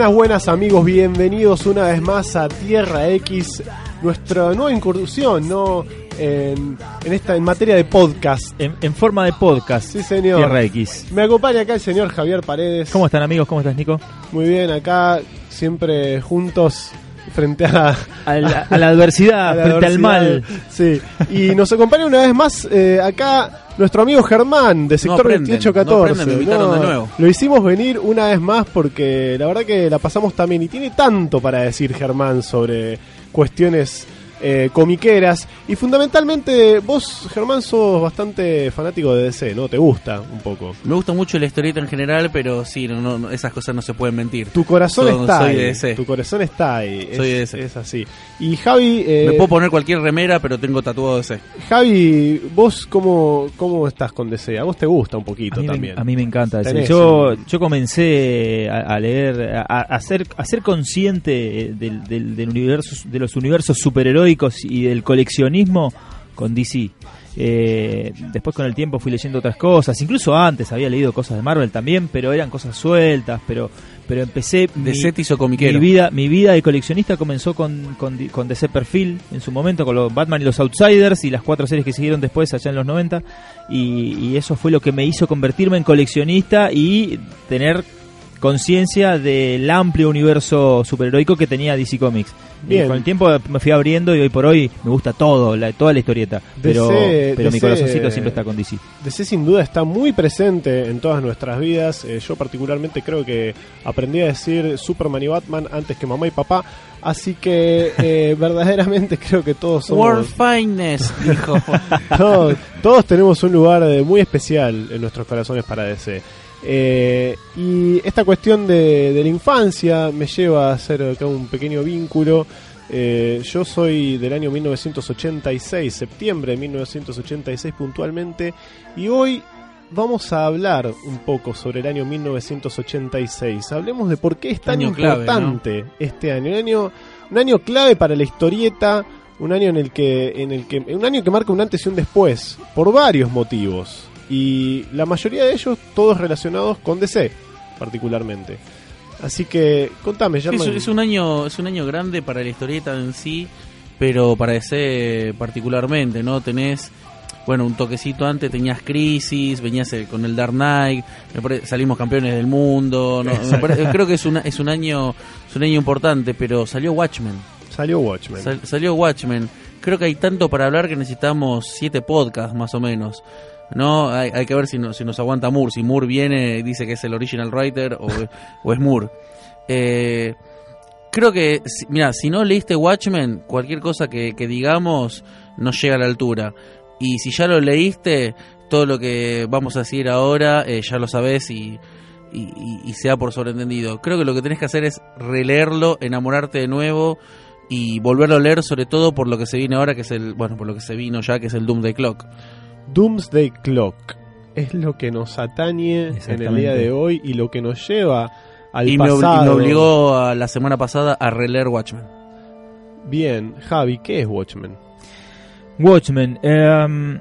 Buenas, buenas amigos, bienvenidos una vez más a Tierra X, nuestra nueva incursión, ¿no? En, en esta en materia de podcast. En, en forma de podcast. Sí, señor. Tierra X. Me acompaña acá el señor Javier Paredes. ¿Cómo están amigos? ¿Cómo estás Nico? Muy bien, acá siempre juntos frente a, A la, a la adversidad, a la frente al mal. Sí, y nos acompaña una vez más eh, acá nuestro amigo Germán de sector 2814. no aprenden, me invitaron de nuevo. Lo hicimos venir una vez más porque la verdad que la pasamos también y tiene tanto para decir Germán sobre cuestiones eh, comiqueras y fundamentalmente vos Germán sos bastante fanático de DC, ¿no? ¿Te gusta un poco? Me gusta mucho la historieta en general, pero sí, no, no, esas cosas no se pueden mentir. Tu corazón Soy- está soy ahí. de DC. Tu corazón está ahí. Es, Soy de DC. es así. Y Javi, eh, Me puedo poner cualquier remera, pero tengo tatuado ese. Javi, vos cómo, cómo estás con DC? A vos te gusta un A poquito me, también. a mí me encanta. Tenés Yo, yo comencé a, a leer, a, a ser, a ser consciente del, del- del universo, de los universos superheroicos y del coleccionismo con DC. Eh, después con el tiempo fui leyendo otras cosas, incluso antes había leído cosas de Marvel también, pero eran cosas sueltas, pero pero empecé De mi- hizo mi comiquero. vida, mi vida de coleccionista comenzó con, con, con DC Perfil en su momento, con los Batman y los Outsiders y las cuatro series que siguieron después allá en los 90. Y, y eso fue lo que me hizo convertirme en coleccionista y tener conciencia del amplio universo superheroico que tenía DC Comics. Bien. Y con el tiempo me fui abriendo y hoy por hoy me gusta todo, la, toda la historieta. Pero, DC pero mi corazoncito siempre está con DC. DC sin duda está muy presente en todas nuestras vidas. Eh, yo particularmente creo que aprendí a decir Superman y Batman antes que mamá y papá. Así que eh, verdaderamente creo que todos World somos... Finest, dijo. todos, todos tenemos un lugar eh, muy especial en nuestros corazones para DC. Eh, y esta cuestión de, de la infancia me lleva a hacer acá un pequeño vínculo. Eh, yo soy del año 1986, septiembre de 1986 puntualmente, y hoy vamos a hablar un poco sobre el año 1986. Hablemos de por qué es tan Año clave, importante este año. Un año, un año clave para la historieta, un año en el que, en el que, un año que marca un antes y un después, por varios motivos. Y la mayoría de ellos todos relacionados con DC, particularmente. Así que, contame, es, Germán. es un año es un año grande para la historieta en sí, pero para DC particularmente, ¿no? Tenés bueno, un toquecito antes tenías Crisis, venías eh, con el Dark Knight, salimos campeones del mundo, creo que es una, es un año es un año importante, pero salió Watchmen. Salió Watchmen. Sal- salió Watchmen. Creo que hay tanto para hablar que necesitamos siete podcasts más o menos. No, hay, que ver si, no- si nos aguanta Moore. Si Moore viene y dice que es el original writer o, es Moore. Eh, creo que, si- mira, si no leíste Watchmen, cualquier cosa que, digamos no llega a la altura. Y si ya lo leíste, todo lo que vamos a decir ahora eh, ya lo sabes y, y, y- y se da por sobreentendido. Creo que lo que tenés que hacer es releerlo, enamorarte de nuevo y volverlo a leer sobre todo por lo que se viene ahora, que es el, bueno, por lo que se vino ya, que es el Doomsday Clock. Doomsday Clock es lo que nos atañe en el día de hoy y lo que nos lleva al y, me, obli- y pasado. me obligó a, la semana pasada a releer Watchmen. Bien, Javi, ¿qué es Watchmen? Watchmen. em,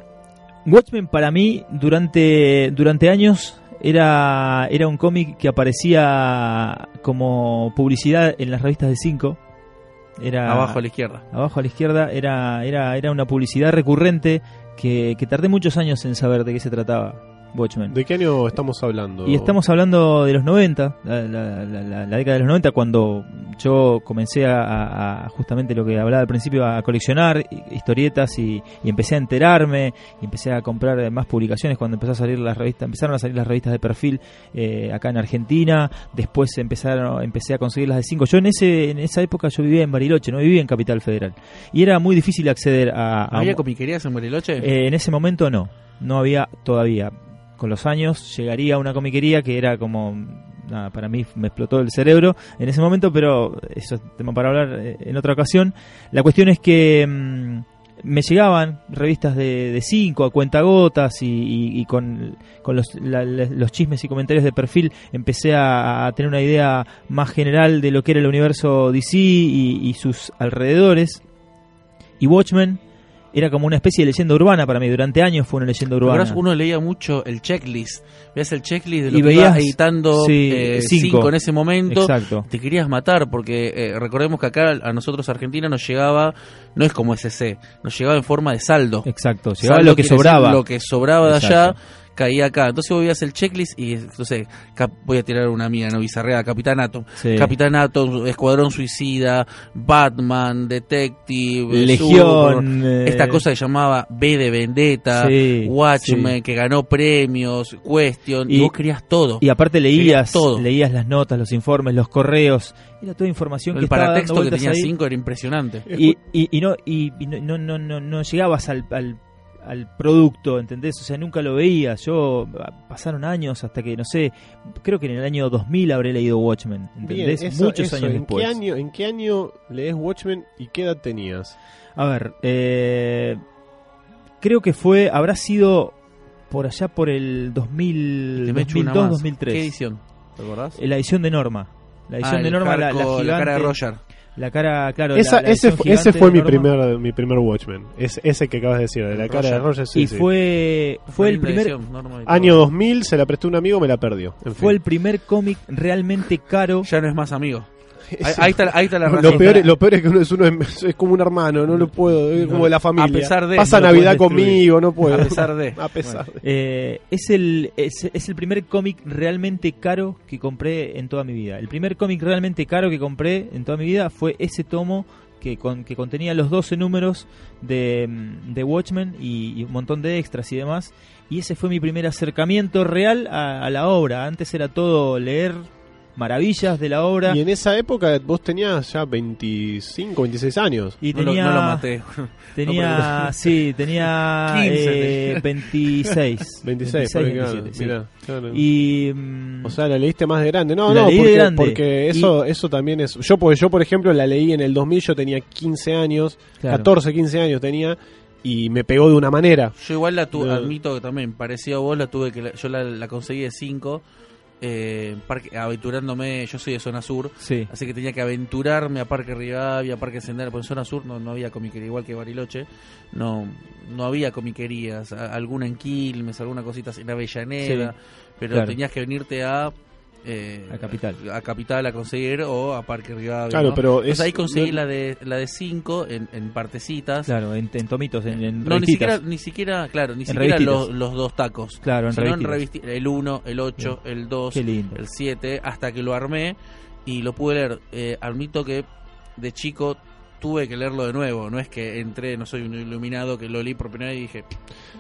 Watchmen para mí durante, durante años era, era un cómic que aparecía como publicidad en las revistas de 5. Era Abajo a la izquierda. abajo a la izquierda era, era, era una publicidad recurrente que, que tardé muchos años en saber de qué se trataba Watchmen. ¿De qué año estamos hablando? Y estamos hablando de los 90, la, la- la- la- la década de los 90, cuando yo comencé a, a- a justamente lo que hablaba al principio, a coleccionar hi- historietas y, y empecé a enterarme, y empecé a comprar más publicaciones cuando empezó a salir las revistas, empezaron a salir las revistas de perfil eh, acá en Argentina, después empezaron, empecé a conseguir las de 5. Yo en ese en esa época yo vivía en Bariloche, no vivía en Capital Federal. Y era muy difícil acceder a... a ¿Había comiquerías en Bariloche? eh, en ese momento no, no había todavía. Con los años llegaría a una comiquería que era como, nada, para mí me explotó el cerebro en ese momento, pero eso es tema para hablar eh, en otra ocasión. La cuestión es que mm, me llegaban revistas de, de cinco a cuentagotas y, y, con, los, chismes y comentarios de perfil empecé a, tener una idea más general de lo que era el universo DC y sus alrededores. Y Watchmen era como una especie de leyenda urbana para mí. Durante años fue una leyenda urbana. Uno leía mucho el checklist. Veías el checklist de lo Y que veías, ibas editando sí, eh, cinco. cinco en ese momento. Exacto. Te querías matar porque eh, recordemos que acá a nosotros Argentina nos llegaba, no es como SC, nos llegaba en forma de saldo. Exacto. Llegaba Saldo lo que sobraba. Lo que sobraba de allá. Caía acá. Entonces vos veías el checklist y, sé, cap- voy a tirar una mía, no bizarrea, Capitán Atom. Sí. Capitán Atom, Escuadrón Suicida, Batman, Detective, Legión, eh, esta cosa que llamaba B de Vendetta, Sí, Watchmen, sí. que ganó premios, Question, y, Y- vos querías todo. Y aparte leías, Querías todo. leías las notas, los informes, los correos. Era toda información que el estaba dando paratexto que tenía ahí. 5 era impresionante. y, y, y no y, no, no, no, no, no llegabas al, al, al producto, ¿entendés? O sea, nunca lo veías. Yo pasaron años hasta que no sé, creo que en el año 2000 habré leído Watchmen, Bien, ¿entendés? eso- Muchos eso, años ¿en después. Qué año, ¿En qué año lees Watchmen y qué edad tenías? A ver, eh, creo que fue habrá sido por allá por el 2000 Te me echo una más. 2002 ¿Qué 2003. edición? ¿Te acordás? Eh, La edición de Norma. La edición Ah, de Norma, la, la gigante, cara de Roger. La cara, claro. Esa- la- la ese, edición fu- ese fue mi primer, mi primer Watchmen. Es, ese que acabas de decir, de la cara de Roger. Sí, y sí. fue fue el primer. Año 2000, se la prestó un amigo, me la perdió. En fue fin. el primer cómic realmente caro. Ya no es más amigo. Ahí, ahí está, ahí está la razón. lo, peor, es- lo peor es que uno es, uno es, es como un hermano, no lo puedo, es como de la familia. A pesar de, Pasa no Navidad conmigo, no puedo. A pesar de. A pesar de. Eh, es el es, es el primer cómic realmente caro que compré en toda mi vida. El primer cómic realmente caro que compré en toda mi vida fue ese tomo que, con, que contenía los 12 números de, mm, de Watchmen y, y un montón de extras y demás. Y ese fue mi primer acercamiento real a, a la obra. Antes era todo leer maravillas de la obra. Y en esa época vos tenías ya 25, 26 años. Y No lo- tenía, no lo maté. tenía, No, sí, tenía 15 eh, 26. 26, porque, claro, 27, sí. mirá, claro. Y mm, O sea, la leíste más de grande. No, La no, leí de porque, grande. porque eso, eso también es. Yo, porque yo, por ejemplo, la leí en el 2000, yo tenía 15 años, Claro. 14, 15 años tenía, y me pegó de una manera. Yo igual la tuve, admito que también, parecido a vos, la tuve que la- yo la, la conseguí de 5, eh, parque, aventurándome, yo soy de zona sur, sí. así que tenía que aventurarme a Parque Rivadavia, a Parque Sendero, porque en zona sur no, no había comiquería, igual que Bariloche, no no había comiquerías, a- alguna en Quilmes, alguna cosita en Avellaneda, pero claro. tenías que venirte a... eh, A Capital. a Capital a conseguir o a Parque Rivadavia Claro, ¿no? pero Entonces es- ahí conseguí no- la de la de 5 en, en partecitas Claro, en, en tomitos, en, en no, ni siquiera, ni siquiera, claro, ni En siquiera los, los dos tacos. Claro, en Sino revistitas. revisti- el 1, el 8, el 2, Qué lindo. el 7, hasta que lo armé y lo pude leer. Eh, admito que de chico tuve que leerlo de nuevo. No es que entré, no soy un iluminado, que lo leí por primera vez y dije.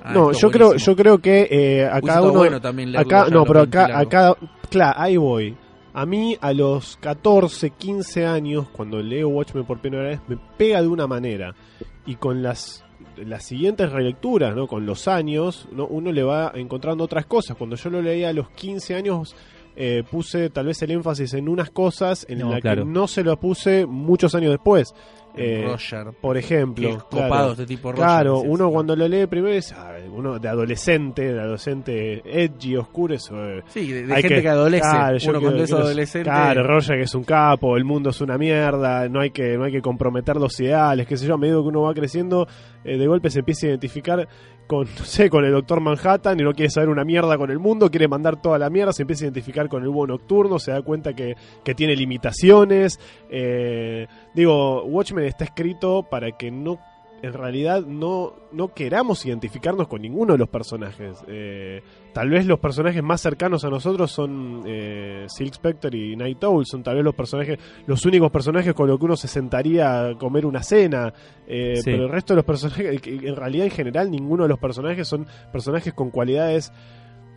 ah, no, yo creo, yo creo que eh, a Hubiese cada estado uno. bueno también leerlo acá, no, pero acá, acá, claro, ahí voy. A mí, a los 14, 15 años, cuando leo Watchmen por primera vez, me pega de una manera. Y con las, las siguientes relecturas, ¿no? con los años, ¿no? uno le va encontrando otras cosas. Cuando yo lo leía a los 15 años, eh, puse tal vez el énfasis en unas cosas en No, las claro. que no se lo puse muchos años después. Eh, Roger. por ejemplo, copado claro. este tipo Roger. Claro, uno cuando lo lee primero es ah, uno de adolescente, de adolescente edgy, oscuro, eso, eh, Sí, de, gente que, adolece. claro, uno quiero- cuando es adolescente. Claro, Roger que es un capo, el mundo es una mierda, no hay que no hay que comprometer los ideales, qué sé yo, a medida que uno va creciendo, eh, de golpe se empieza a identificar con, sé, con el Doctor Manhattan y no quiere saber una mierda con el mundo, quiere mandar toda la mierda, se empieza a identificar con el búho nocturno, se da cuenta que, que tiene limitaciones. eh, digo, Watchmen está escrito para que no en realidad no, no queramos identificarnos con ninguno de los personajes. Eh, tal vez los personajes más cercanos a nosotros son eh, Silk Spectre y Night Owl, son tal vez los personajes, los únicos personajes con los que uno se sentaría a comer una cena. Eh, Sí. Pero el resto de los personajes, en realidad en general ninguno de los personajes son personajes con cualidades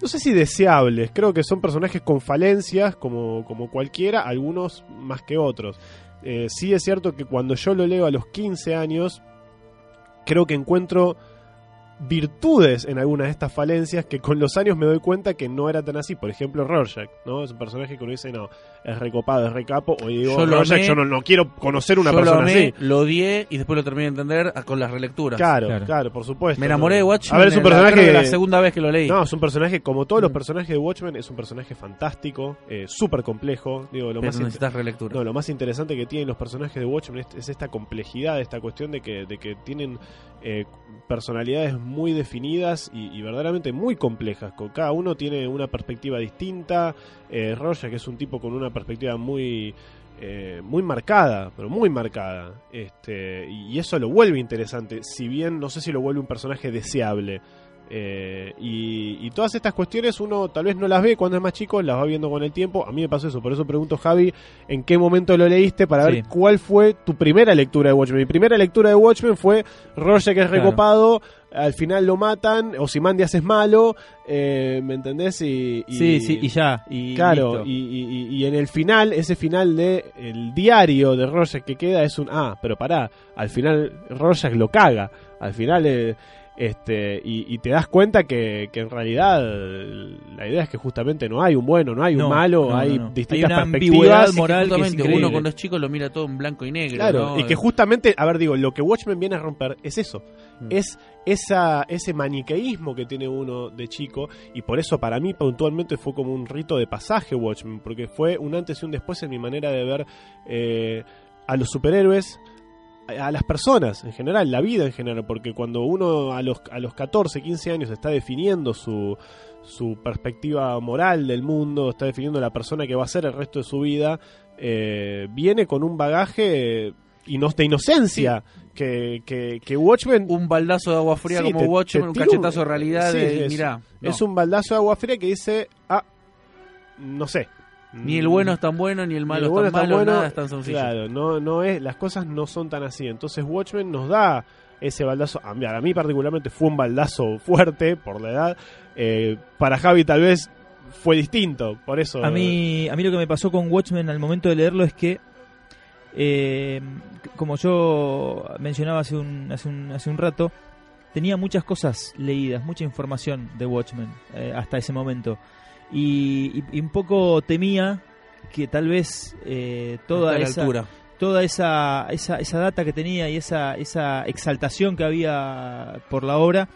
no sé si deseables, creo que son personajes con falencias como, como cualquiera, algunos más que otros. Eh, sí es cierto que cuando yo lo leo a los 15 años, creo que encuentro virtudes en algunas de estas falencias que con los años me doy cuenta que no era tan así. Por ejemplo, Rorschach, ¿no? Es un personaje que uno dice, no, es recopado, es recapo, o digo, Yo amé. yo no, no quiero conocer una Yo persona lo amé, así. lo odié y después lo terminé de entender con las relecturas. Claro, Claro. claro, por supuesto. Me enamoré de Watchmen. A ver, es un la- personaje. que la segunda vez que lo leí. No, es un personaje, como todos los Mm. personajes de Watchmen, es un personaje fantástico, eh, súper complejo. Digo, lo pero más, necesitas relectura. no, lo más interesante que tienen los personajes de Watchmen es, es esta complejidad, esta cuestión de que, de que tienen eh, personalidades muy definidas y, y verdaderamente muy complejas. Cada uno tiene una perspectiva distinta. Eh, Rorschach que es un tipo con una perspectiva muy eh, muy marcada, pero muy marcada. Este, y, eso lo vuelve interesante. Si bien no sé si lo vuelve un personaje deseable. Eh, y, y todas estas cuestiones uno tal vez no las ve cuando es más chico, las va viendo con el tiempo. A mí me pasó eso, por eso pregunto, Javi, ¿en qué momento lo leíste para ver cuál fue tu primera lectura de Watchmen? Mi primera lectura de Watchmen fue Roger que es Claro. recopado, al final lo matan, Ozymandias es malo, eh, ¿me entendés? Y, y- Sí, sí, y ya. Y Claro, y, en el final, ese final de el diario de Rorschach que queda es un ah, pero pará, al final Rorschach lo caga, al final eh, este y, y te das cuenta que, que en realidad la idea es que justamente no hay un bueno, no hay un No, malo, no, hay no, no. distintas Hay una perspectivas. ambigüedad Es que moral que uno cuando es chico lo mira todo en blanco y negro. Claro, ¿no? y que justamente, a ver, digo, lo que Watchmen viene a romper es eso. Mm. Es esa, ese maniqueísmo que tiene uno de chico, y por eso para mí puntualmente fue como un rito de pasaje Watchmen, porque fue un antes y un después en mi manera de ver eh, a los superhéroes, a las personas en general, la vida en general, porque cuando uno a los, a los 14, 15 años está definiendo su, su perspectiva moral del mundo, está definiendo la persona que va a ser el resto de su vida, eh, viene con un bagaje ino- de inocencia que, que, que Watchmen un baldazo de agua fría Sí, como te- Watchmen, te un cachetazo de un- realidad sí, de, es- mirá, no. es un baldazo de agua fría que dice, ah, no sé. Ni el bueno es tan bueno, ni el Ni malo el es bueno tan es tan malo, bueno, nada es tan sencillo. Claro, no, no es, las cosas no son tan así. Entonces Watchmen nos da ese baldazo. A mí, a mí particularmente fue un baldazo fuerte por la edad. Eh, para Javi tal vez fue distinto, por eso. A mí, a mí lo que me pasó con Watchmen al momento de leerlo es que, eh, como yo mencionaba hace un, hace un, hace un rato, tenía muchas cosas leídas, mucha información de Watchmen eh, hasta ese momento. Y, un poco temía que tal vez eh, toda esa, altura. toda esa, esa, esa data que tenía y esa, esa exaltación que había por la obra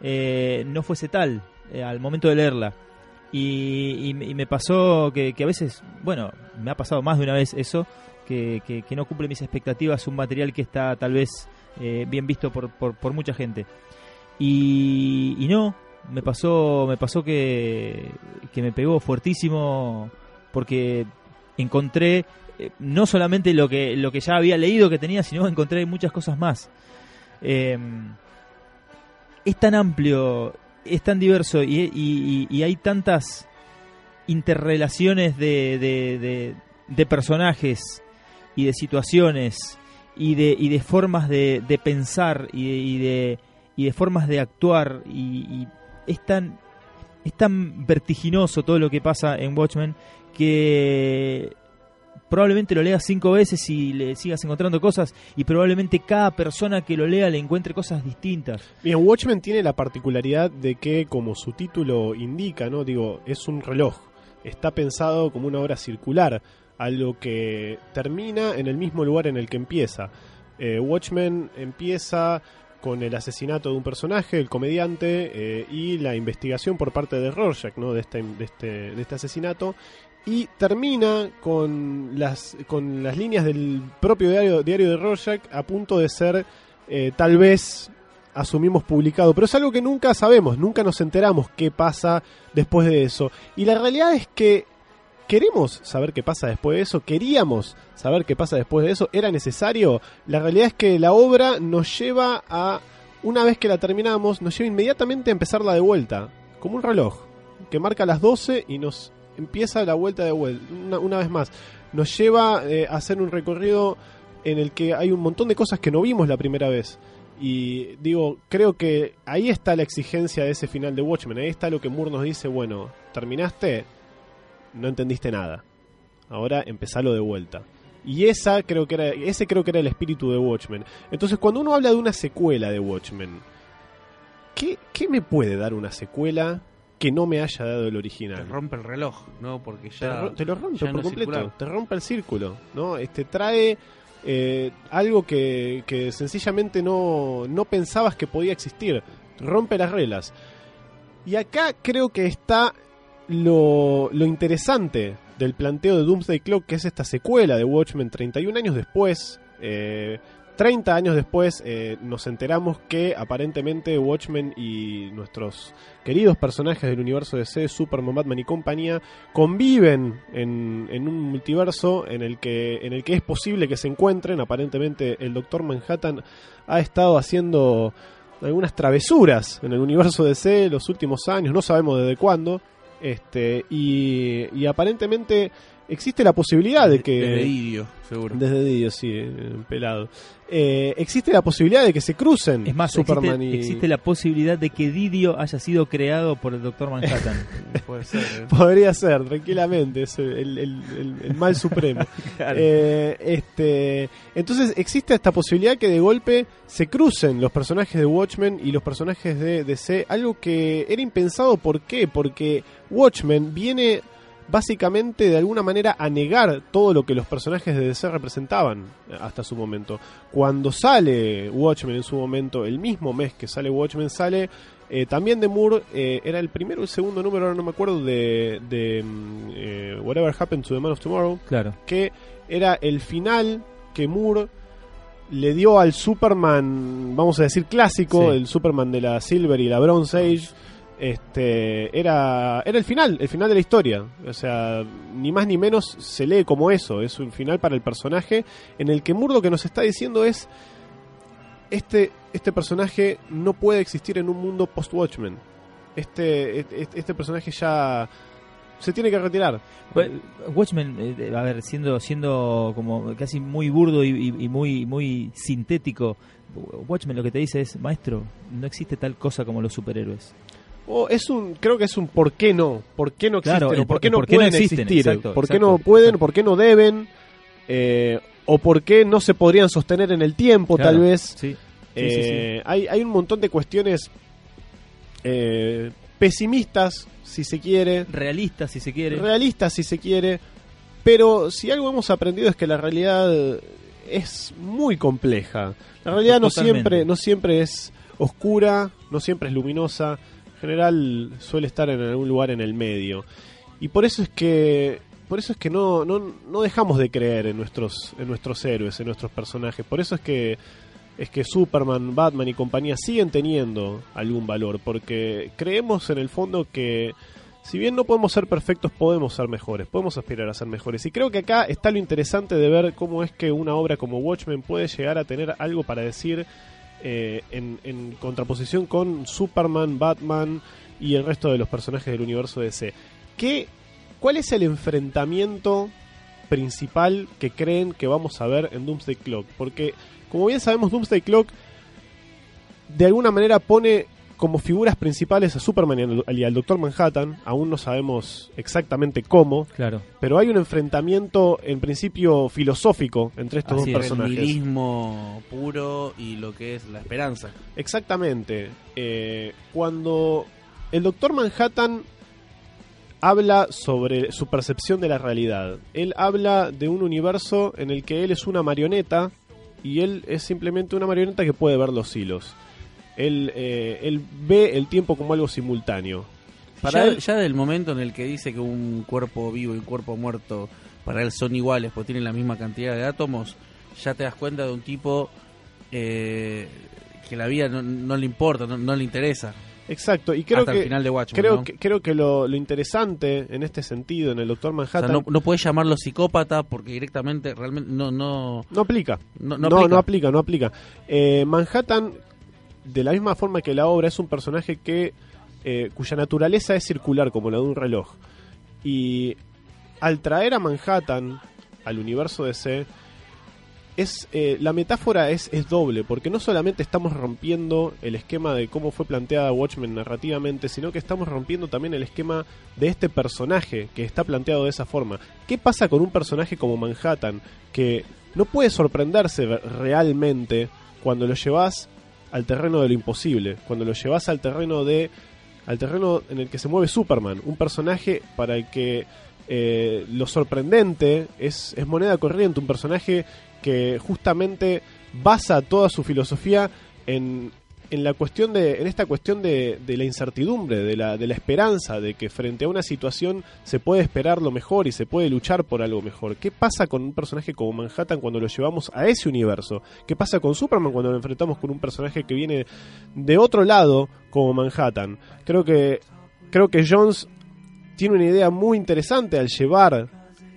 eh, no fuese tal eh, al momento de leerla. Y, y me- y me pasó que, que a veces, bueno, me ha pasado más de una vez eso, que, que- que no cumple mis expectativas un material que está tal vez eh, bien visto por, por, por mucha gente. Y, y no, me pasó, me pasó que, que me pegó fuertísimo porque encontré eh, no solamente lo que, lo que ya había leído que tenía, sino encontré muchas cosas más. Eh, es tan amplio, es tan diverso y, y- hay tantas interrelaciones de, de- personajes y de situaciones y de, y de formas de, pensar y de, y, de, y de formas de actuar y es tan es tan vertiginoso todo lo que pasa en Watchmen que probablemente lo leas cinco veces y le sigas encontrando cosas y probablemente cada persona que lo lea le encuentre cosas distintas. Bien, Watchmen tiene la particularidad de que, como su título indica, ¿no? Digo, es un reloj. Está pensado como una obra circular, algo que termina en el mismo lugar en el que empieza. Eh, Watchmen empieza con el asesinato de un personaje, el comediante, eh, y la investigación por parte de Rorschach, ¿no? De este, de este, de este asesinato. Y termina con las, con las líneas del propio diario, diario de Rorschach a punto de ser eh, tal vez asumimos publicado, pero es algo que nunca sabemos, nunca nos enteramos qué pasa después de eso. Y la realidad es que queremos saber qué pasa después de eso, queríamos saber qué pasa después de eso, era necesario. La realidad es que la obra nos lleva a, una vez que la terminamos, nos lleva inmediatamente a empezarla de vuelta, como un reloj, que marca las 12 y nos empieza la vuelta de vuelta, una, una vez más. Nos lleva eh, a hacer un recorrido en el que hay un montón de cosas que no vimos la primera vez. Y digo, creo que ahí está la exigencia de ese final de Watchmen. Ahí está lo que Moore nos dice, bueno, terminaste, no entendiste nada. Ahora empezalo de vuelta. Y esa creo que era, ese creo que era el espíritu de Watchmen. Entonces, cuando uno habla de una secuela de Watchmen, ¿qué, qué me puede dar una secuela que no me haya dado el Te original. rompe el reloj, ¿no? Porque Te, ya. te lo rompe por no completo, circular. te rompe el círculo, ¿no? Este trae eh, algo que, que sencillamente no, no pensabas que podía existir, rompe las reglas. Y acá creo que está lo, lo interesante del planteo de Doomsday Clock, que es esta secuela de Watchmen 31 años después. eh, 30 años después eh, nos enteramos que aparentemente Watchmen y nuestros queridos personajes del universo DC, Superman, Batman y compañía, conviven en, en un multiverso en el, que, en el que es posible que se encuentren. Aparentemente el Doctor Manhattan ha estado haciendo algunas travesuras en el universo DC los últimos años, no sabemos desde cuándo. Este, y, y aparentemente existe la posibilidad de que... Desde Idio, seguro. Desde Dios, sí, eh, pelado. Eh, existe la posibilidad de que se crucen Es más, Superman existe, y... existe la posibilidad de que Didio haya sido creado por el Doctor Manhattan. Puede ser. ¿eh? Podría ser, tranquilamente, es el, el- el- el mal supremo. Eh, este, entonces existe esta posibilidad que de golpe se crucen los personajes de Watchmen y los personajes de DC, algo que era impensado, ¿por qué? Porque Watchmen viene básicamente de alguna manera a negar todo lo que los personajes de DC representaban eh, hasta su momento. Cuando sale Watchmen en su momento, el mismo mes que sale Watchmen, sale eh, también de Moore, eh, era el primero o el segundo número, ahora no me acuerdo, de, de mm, eh, Whatever Happened to the Man of Tomorrow, claro. que era el final que Moore le dio al Superman, vamos a decir clásico, Sí. el Superman de la Silver y la Bronze Age. Este era era el final, el final de la historia. O sea, ni más ni menos se lee como eso, es un final para el personaje en el que lo que nos está diciendo es este este personaje no puede existir en un mundo post Watchmen. Este, este este personaje ya se tiene que retirar. Bueno, Watchmen, eh, a ver, siendo siendo como casi muy burdo y- y muy muy sintético, Watchmen lo que te dice es, maestro, no existe tal cosa como los superhéroes. O es un, creo que es un por qué no, por qué no existen, Claro, o por qué no por qué no pueden existen, existir, exacto, por qué exacto, no pueden, exacto. por qué no deben, eh, o por qué no se podrían sostener en el tiempo, Claro, tal vez. Sí, sí, sí, Eh, Hay, hay un montón de cuestiones eh, pesimistas, si se quiere, realista si se quiere. realistas, si se quiere, pero si algo hemos aprendido es que la realidad es muy compleja. La realidad no siempre, no siempre es oscura, no siempre es luminosa, general suele estar en algún lugar en el medio. Y por eso es que por eso es que no, no, no dejamos de creer en nuestros en nuestros héroes, en nuestros personajes. Por eso es que es que Superman, Batman y compañía siguen teniendo algún valor, porque creemos en el fondo que si bien no podemos ser perfectos, podemos ser mejores, podemos aspirar a ser mejores. Y creo que acá está lo interesante de ver cómo es que una obra como Watchmen puede llegar a tener algo para decir eh, en, contraposición con Superman, Batman y el resto de los personajes del universo DC. ¿Qué, ¿Cuál es el enfrentamiento principal que creen que vamos a ver en Doomsday Clock? Porque, como bien sabemos, Doomsday Clock de alguna manera pone como figuras principales a Superman y al, Doctor Manhattan, aún no sabemos exactamente cómo, Claro. pero hay un enfrentamiento en principio filosófico entre estos Así dos es. El personajes. nihilismo puro y lo que es la esperanza. Exactamente. Eh, cuando el Doctor Manhattan habla sobre su percepción de la realidad, él habla de un universo en el que él es una marioneta y él es simplemente una marioneta que puede ver los hilos. Él, eh, él ve el tiempo como algo simultáneo. Para ya, él, ya del momento en el que dice que un cuerpo vivo y un cuerpo muerto para él son iguales porque tienen la misma cantidad de átomos, ya te das cuenta de un tipo eh, que la vida no, no le importa, no, no le interesa. exacto, y creo hasta que, el final de Watchmen. creo ¿no? que, creo que lo, lo interesante en este sentido, en el Doctor O Manhattan, sea, no, puedes llamarlo psicópata porque directamente realmente no no no aplica. no, No, no aplica. aplica, no aplica. Eh, Manhattan, de la misma forma que la obra, es un personaje que eh, cuya naturaleza es circular, como la de un reloj. Y al traer a Manhattan al universo DC, es, eh, la metáfora es, es doble, porque no solamente estamos rompiendo el esquema de cómo fue planteada Watchmen narrativamente, sino que estamos rompiendo también el esquema de este personaje que está planteado de esa forma. ¿Qué pasa con un personaje como Manhattan que no puede sorprenderse re- realmente cuando lo llevas al terreno de lo imposible, cuando lo llevas al terreno de al terreno en el que se mueve Superman, un personaje para el que eh, lo sorprendente es, es moneda corriente, un personaje que justamente basa toda su filosofía en, en la cuestión de en esta cuestión de, de la incertidumbre de la, de la esperanza de que frente a una situación se puede esperar lo mejor y se puede luchar por algo mejor. Qué pasa con un personaje como Manhattan cuando lo llevamos a ese universo qué pasa con Superman cuando lo enfrentamos con un personaje que viene de otro lado como Manhattan creo que creo que Jones tiene una idea muy interesante al llevar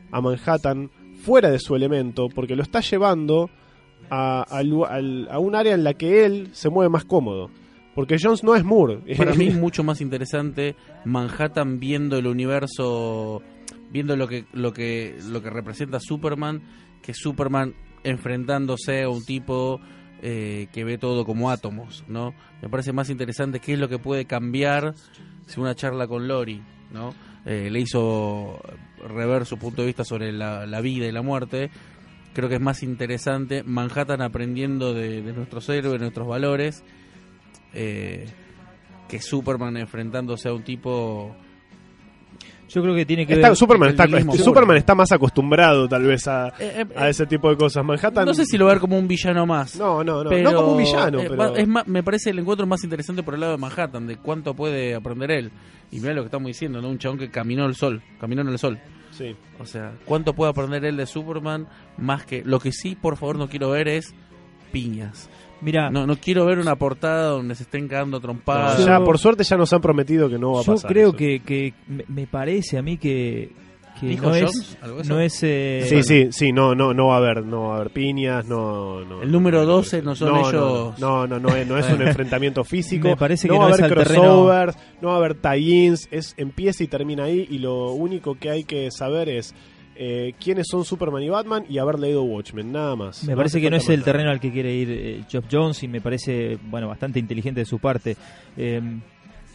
a Manhattan fuera de su elemento porque lo está llevando a, a un área en la que él se mueve más cómodo. Porque Jones no es Moore. Para mí es mucho más interesante Manhattan viendo el universo, viendo lo que lo que lo que representa Superman, que Superman enfrentándose a un tipo eh, que ve todo como átomos, ¿no? Me parece más interesante qué es lo que puede cambiar si una charla con Lori, ¿no? Eh, le hizo rever su punto de vista sobre la vida y la muerte. Creo que es más interesante Manhattan aprendiendo de, de nuestros héroes, de nuestros valores, eh, que Superman enfrentándose a un tipo Yo creo que tiene que Está- ver. Superman, está, este. Superman está más acostumbrado tal vez a, Eh, eh, a ese tipo de cosas. Manhattan... no sé si lo va a ver como un villano más. No, no, no. pero, no como un villano, eh, pero... es más- me parece el encuentro más interesante por el lado de Manhattan, de cuánto puede aprender él. Y mira lo que estamos diciendo, ¿no? Un chabón que caminó el sol, caminó en el sol. Sí. O sea, cuánto puede aprender él de Superman, más que... Lo que sí, por favor, no quiero ver es piñas. Mira, No, no quiero ver una portada donde se estén cagando trompadas. Yo- ya, por suerte ya nos han prometido que no va a yo pasar. creo eso. que, que me, me parece a mí que, que ¿Dijo no Jones es. No es eh, Sí, sí, sí, no, no, no va a haber, no va a haber piñas, no, no. El número 12 no son no, ellos. No, no, no, no es, no es un enfrentamiento físico. Me parece no que va a no haber terreno- crossovers, no va a haber tie-ins, es empieza y termina ahí y lo único que hay que saber es eh, quiénes son Superman y Batman y haber leído Watchmen, nada más. Me parece que no es el terreno al que quiere ir eh, Geoff Jones y me parece, bueno, bastante inteligente de su parte. Eh,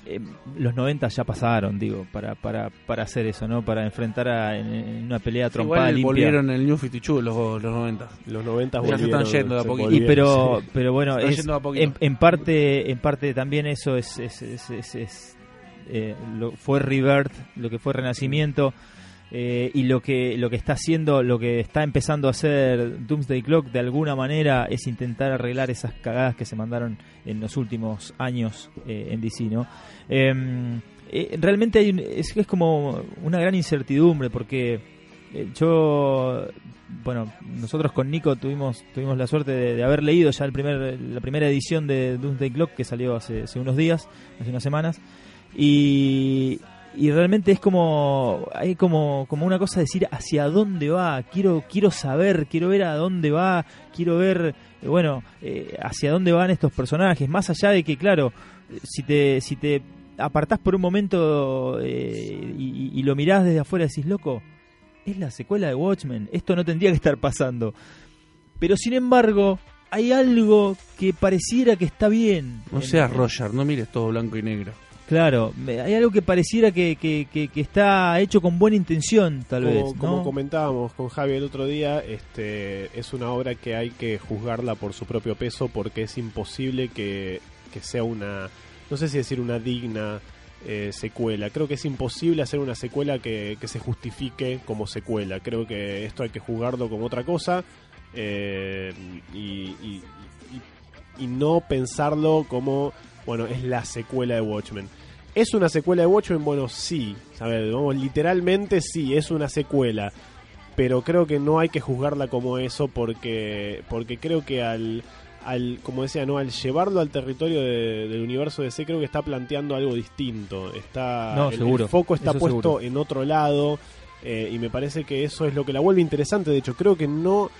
eh, los 90 ya pasaron, digo, para, para, para hacer eso, ¿no? Para enfrentar a, en, en una pelea trompada Igual limpia. volvieron en el New 52 los, los 90. Los 90 Ya se están yendo de a poquito. Y pero, sí. pero bueno, Están es, yendo de a poquito. en, en parte, en parte también eso es, es, es, es- es, eh, lo, fue Rebirth, lo que fue Renacimiento. Eh, y lo que lo que está haciendo, lo que está empezando a hacer Doomsday Clock de alguna manera es intentar arreglar esas cagadas que se mandaron en los últimos años eh, en DC, ¿no? Em, eh, realmente hay un- es, como una gran incertidumbre porque eh, yo bueno nosotros con Nico tuvimos tuvimos la suerte de, de haber leído ya el primer la primera edición de Doomsday Clock que salió hace, hace unos días hace unas semanas y y realmente es como hay como como una cosa de decir hacia dónde va quiero quiero saber quiero ver a dónde va quiero ver eh, bueno eh, hacia dónde van estos personajes más allá de que claro si te si te apartás por un momento eh, y, y lo mirás desde afuera decís loco es la secuela de Watchmen esto no tendría que estar pasando pero sin embargo hay algo que pareciera que está bien No seas Roger, no mires todo blanco y negro. Claro, hay algo que pareciera que, que, que- que está hecho con buena intención, tal como, vez. como comentábamos con Javi el otro día, este es una obra que hay que juzgarla por su propio peso porque es imposible que, que sea una, no sé si decir una digna eh, secuela. Creo que es imposible hacer una secuela que, que se justifique como secuela. Creo que esto hay que jugarlo como otra cosa eh, y, y- y- y no pensarlo como, bueno, es la secuela de Watchmen. ¿Es una secuela de Watchmen? Bueno, sí. ¿sabes? Vamos, literalmente sí, es una secuela. Pero creo que no hay que juzgarla como eso porque, porque creo que al, al, como decía, no, al llevarlo al territorio de- del universo DC creo que está planteando algo distinto. Está, No, el, seguro, el foco está eso puesto seguro. en otro lado eh, y me parece que eso es lo que la vuelve interesante. De hecho, creo que no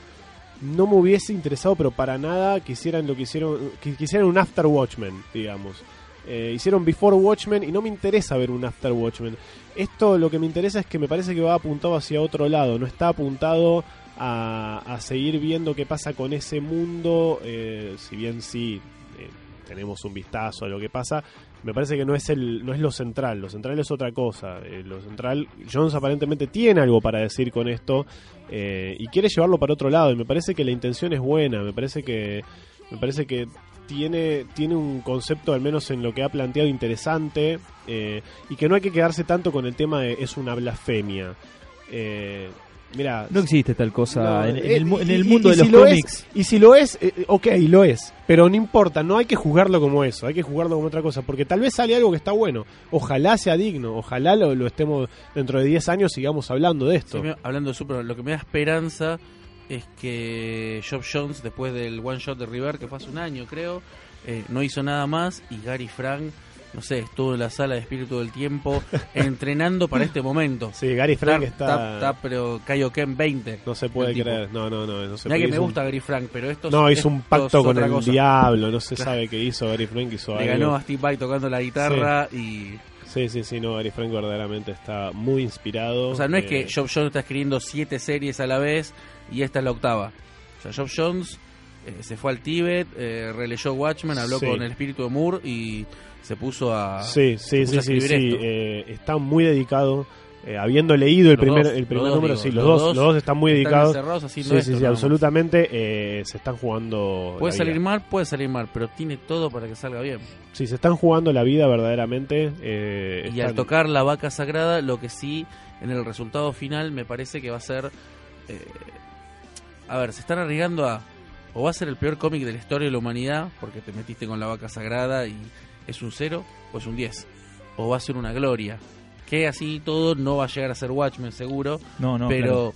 no me hubiese interesado, pero para nada que hicieran lo que hicieron, que un After Watchmen, digamos. Eh, hicieron Before Watchmen y no me interesa ver un After Watchmen. Esto lo que me interesa es que me parece que va apuntado hacia otro lado, no está apuntado a, a seguir viendo qué pasa con ese mundo, eh, si bien sí eh, tenemos un vistazo a lo que pasa, me parece que no es el no es lo central, lo central es otra cosa. Eh, lo central, Jones aparentemente tiene algo para decir con esto eh, y quiere llevarlo para otro lado y me parece que la intención es buena, me parece que me parece que tiene tiene un concepto al menos en lo que ha planteado interesante eh, y que no hay que quedarse tanto con el tema de es una blasfemia. Eh, mira, No existe tal cosa No, en, en eh, el, mu- y- en el y- mundo y de si los lo cómics. Es, y si lo es, eh, ok, lo es. Pero no importa, no hay que juzgarlo como eso, hay que jugarlo como otra cosa. Porque tal vez sale algo que está bueno. Ojalá sea digno, ojalá lo, lo estemos dentro de 10 años sigamos hablando de esto. Sí, me- hablando de Superman, lo que me da esperanza es que Job Jones, después del one shot de River, que fue hace un año creo, eh, no hizo nada más y Gary Frank, no sé, estuvo en la sala de espíritu del tiempo entrenando para este momento. Sí, Gary Frank Está- está. está, pero Kaioken 20. no se puede tipo. creer. No, no, no. no se puede. que me un- gusta Gary Frank, pero esto No, es- hizo un pacto con el cosa. diablo. No se Claro. sabe qué hizo Gary Frank. Hizo Le algo. ganó a Steve Vai tocando la guitarra y... Sí, sí, sí. No, Gary Frank verdaderamente está muy inspirado. O sea, no es que Eh, Job Jones está escribiendo siete series a la vez y esta es la octava. O sea, Job Jones eh, se fue al Tíbet, eh, releyó Watchmen, habló Sí. con el espíritu de Moore y se puso a... Sí, sí, sí, sí, sí. eh, está muy dedicado. eh, habiendo leído el Los primer, dos, el primer número, digo, sí, los, los dos, los dos están muy Están dedicados. haciendo Sí, sí, sí, absolutamente eh, se están jugando. Puede salir mal, puede salir mal, pero tiene todo para que salga bien. Sí, se están jugando la vida verdaderamente. eh, Y al tocar la vaca sagrada, lo que sí, en el resultado final, me parece que va a ser... eh, a ver, se están arriesgando a... O va a ser el peor cómic de la historia de la humanidad, porque te metiste con la vaca sagrada y es un 0 o es un 10. O va a ser una gloria. Que así todo no va a llegar a ser Watchmen seguro, No, no, pero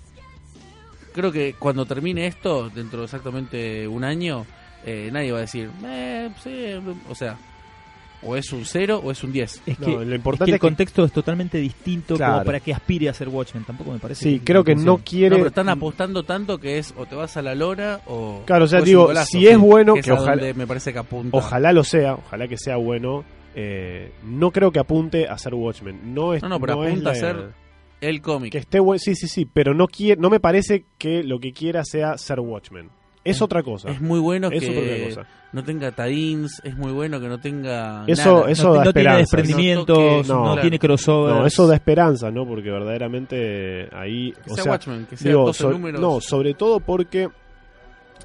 creo que cuando termine esto, dentro de exactamente un año, eh, nadie va a decir, eh, sí, o sea, o es un 0 o es un 10. Es No, que, lo es que importante el que- contexto es totalmente distinto Claro. como para que aspire a ser Watchmen. Tampoco me parece. Sí, creo que no quiere. No, pero están apostando tanto que es o te vas a la lona o. Claro, o sea, digo, golazo, si es bueno, que, es que ojalá- donde me parece que apunta. Ojalá lo sea, ojalá que sea bueno. eh, no creo que apunte a ser Watchmen. No, es, No, no, pero apunta a la- ser El cómic. Que esté bueno, sí, sí, sí, pero no quiere, no me parece que lo que quiera sea ser Watchmen. Es otra cosa. Es muy bueno Es que cosa. no tenga tadins, es muy bueno que no tenga. Eso- nada. eso no, da no tiene esperanza. desprendimientos, No no, no, tiene crossover. No, eso da esperanza, ¿no? Porque verdaderamente ahí, Que o sea sea, Watchmen, que sea digo, 12 so- números. no, sobre todo porque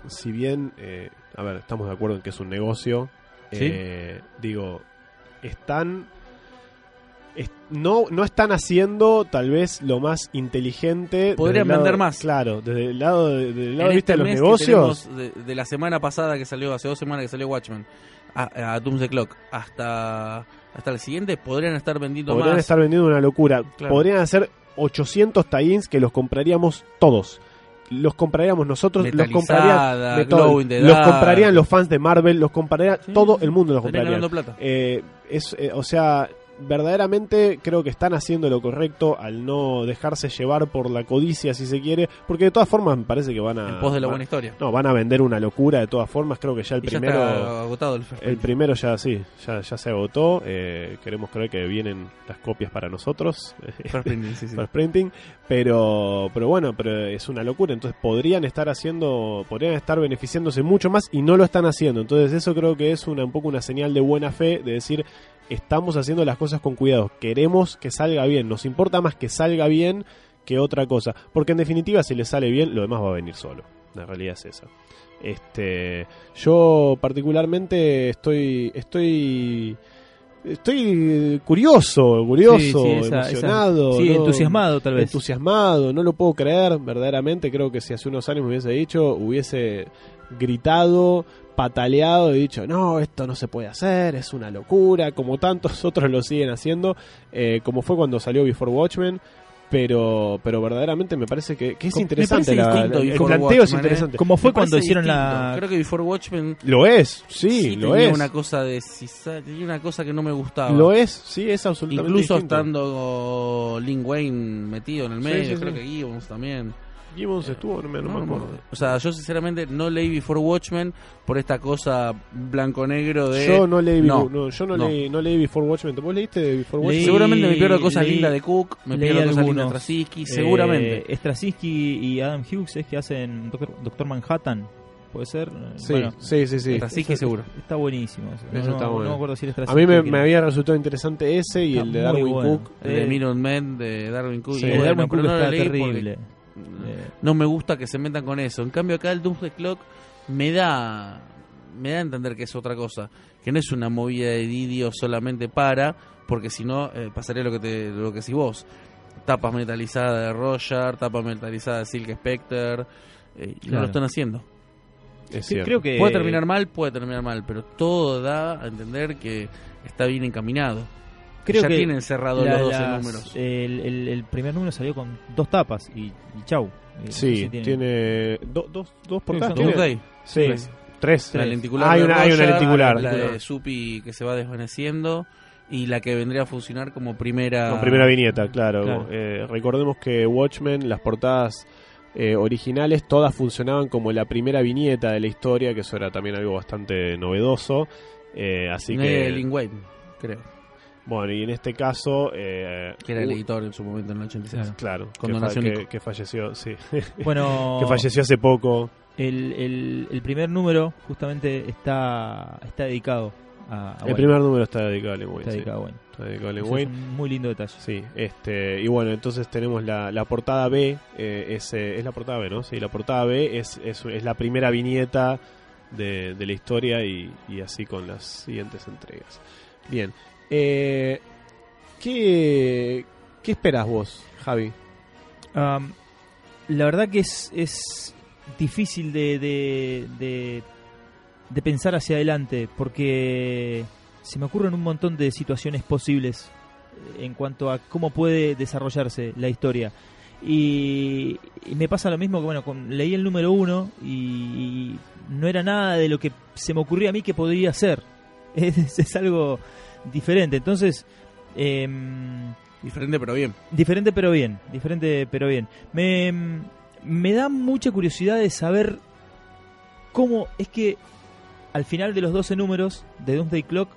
si bien, eh, a ver, estamos de acuerdo en que es un negocio, Sí. eh, digo, están es- no, no están haciendo tal vez lo más inteligente. Podrían lado- vender más. Claro, desde el lado de, desde el lado en ¿viste, este de los mes que negocios. de, de la semana pasada que salió, hace dos semanas que salió Watchmen, a, a Doomsday Clock, hasta, hasta el siguiente, podrían estar vendiendo Podrían más. estar vendiendo una locura. Claro. Podrían hacer 800 tie-ins que los compraríamos todos. Los compraríamos nosotros, los comprarían de los comprarían los fans de Marvel, los compraría Sí, todo el mundo los compraría. Eh, es, eh, o sea, verdaderamente creo que están haciendo lo correcto al no dejarse llevar por la codicia, si se quiere, porque de todas formas me parece que van a en pos de la van- buena historia. no van a vender una locura de todas formas. Creo que ya el Y ya primero está agotado el el primero ya sí, ya, ya se agotó. Eh, queremos creer que vienen las copias para nosotros. First printing, sí, sí. First printing, pero pero bueno, pero es una locura, entonces podrían estar haciendo, podrían estar beneficiándose mucho más y no lo están haciendo. Entonces eso creo que es una un poco una señal de buena fe de decir estamos haciendo las cosas con cuidado, queremos que salga bien, nos importa más que salga bien que otra cosa, porque en definitiva si le sale bien, lo demás va a venir solo. La realidad es esa. Este, yo particularmente estoy estoy estoy curioso, curioso, Sí, sí, esa- esa- emocionado, sí, ¿no? entusiasmado tal vez. entusiasmado, no lo puedo creer, verdaderamente creo que si hace unos años me hubiese dicho, hubiese gritado, pataleado y dicho, no, esto no se puede hacer, es una locura, como tantos otros lo siguen haciendo, eh, como fue cuando salió Before Watchmen, pero pero verdaderamente me parece que, que es Me interesante, parece la- distinto el planteo es ¿eh? interesante. Como fue Me cuando hicieron distinto. la. Creo que Before Watchmen Lo es, sí, lo tenía es. una cosa de tenía una cosa que no me gustaba. Lo es, sí, es absolutamente Incluso distinto. estando Lin Wayne metido en el Sí, medio, sí, creo sí. que Gibbons también. Gibbons estuvo, no me, no me No, acuerdo. O sea, yo sinceramente no leí Before Watchmen por esta cosa blanco-negro de... Yo no leí, No, no, yo no, no. Leí, no leí Before Watchmen. ¿Vos leíste Before Watchmen? Leí- Seguramente me pierdo cosas leí- lindas de Cook, me pierdo cosas lindas de algunos, Straczynski, eh, seguramente. Straczynski y Adam Hughes es que hacen Doctor, Doctor Manhattan. ¿Puede ser? Sí, Bueno, sí, sí, sí. Straczynski eso- seguro. Está buenísimo. eso. No, está no- bueno. no me acuerdo si era A mí me, había resultado interesante ese y Está el de Darwin bueno. Cook. El de eh, Man de Darwin Cook. Sí, y bueno, de Darwin Cook está terrible. Eh, No me gusta que se metan con eso. En cambio acá el Doomsday Clock me da me da a entender que es otra cosa, que no es una movida de Didio solamente para, porque si no eh, pasaría lo que te, lo que decís vos. Tapas metalizadas de Roger, tapas metalizadas de Silk Spectre, eh, y no lo están haciendo. Es Sí, cierto. creo que Puede terminar mal, puede terminar mal, pero todo da a entender que está bien encaminado. Creo ya que tienen cerrado la- los 12 las- números. El, el- el primer número salió con dos tapas y, y chau. Eh, no sé Sí, si tiene, do- dos, dos portadas. Sí, Tres. tres. la lenticular Hay una- hay una lenticular. la de Supi que se va desvaneciendo y la que vendría a funcionar como primera Con primera viñeta, claro. Claro. Eh, recordemos que Watchmen, las portadas eh, originales, todas funcionaban como la primera viñeta de la historia, que eso era también algo bastante novedoso. Eh, así No que, era Lin Wayne, creo, bueno, y en este caso, eh, que era el editor en su momento en el 86. Claro. claro, Cuando que, fa- que- Nico. que falleció, sí, Bueno, que falleció hace poco. el, el, el primer número justamente está, está dedicado a, a El Wayne. primer número está dedicado a Len Wayne. Está sí. dedicado a Wayne. Está dedicado a Len Ese es Wayne. un muy lindo detalle. Sí, este, y bueno, entonces tenemos la, la portada B, eh, es, eh, es la portada B, ¿no? Sí, la portada B es, es, es la primera viñeta de, de la historia y, y así con las siguientes entregas. Bien, eh, ¿qué, ¿qué esperas vos, Javi? La verdad que es, es difícil de, de, de, pensar hacia adelante porque se me ocurren un montón de situaciones posibles eh, en cuanto a cómo puede desarrollarse la historia. Y, y me pasa lo mismo que, bueno, con, leí el número uno y, y no era nada de lo que se me ocurría a mí que podría ser. Es, es algo diferente. Entonces, em, Diferente pero bien. Diferente pero bien, diferente pero bien. Me, me da mucha curiosidad de saber cómo es que al final de los 12 números de Doomsday Clock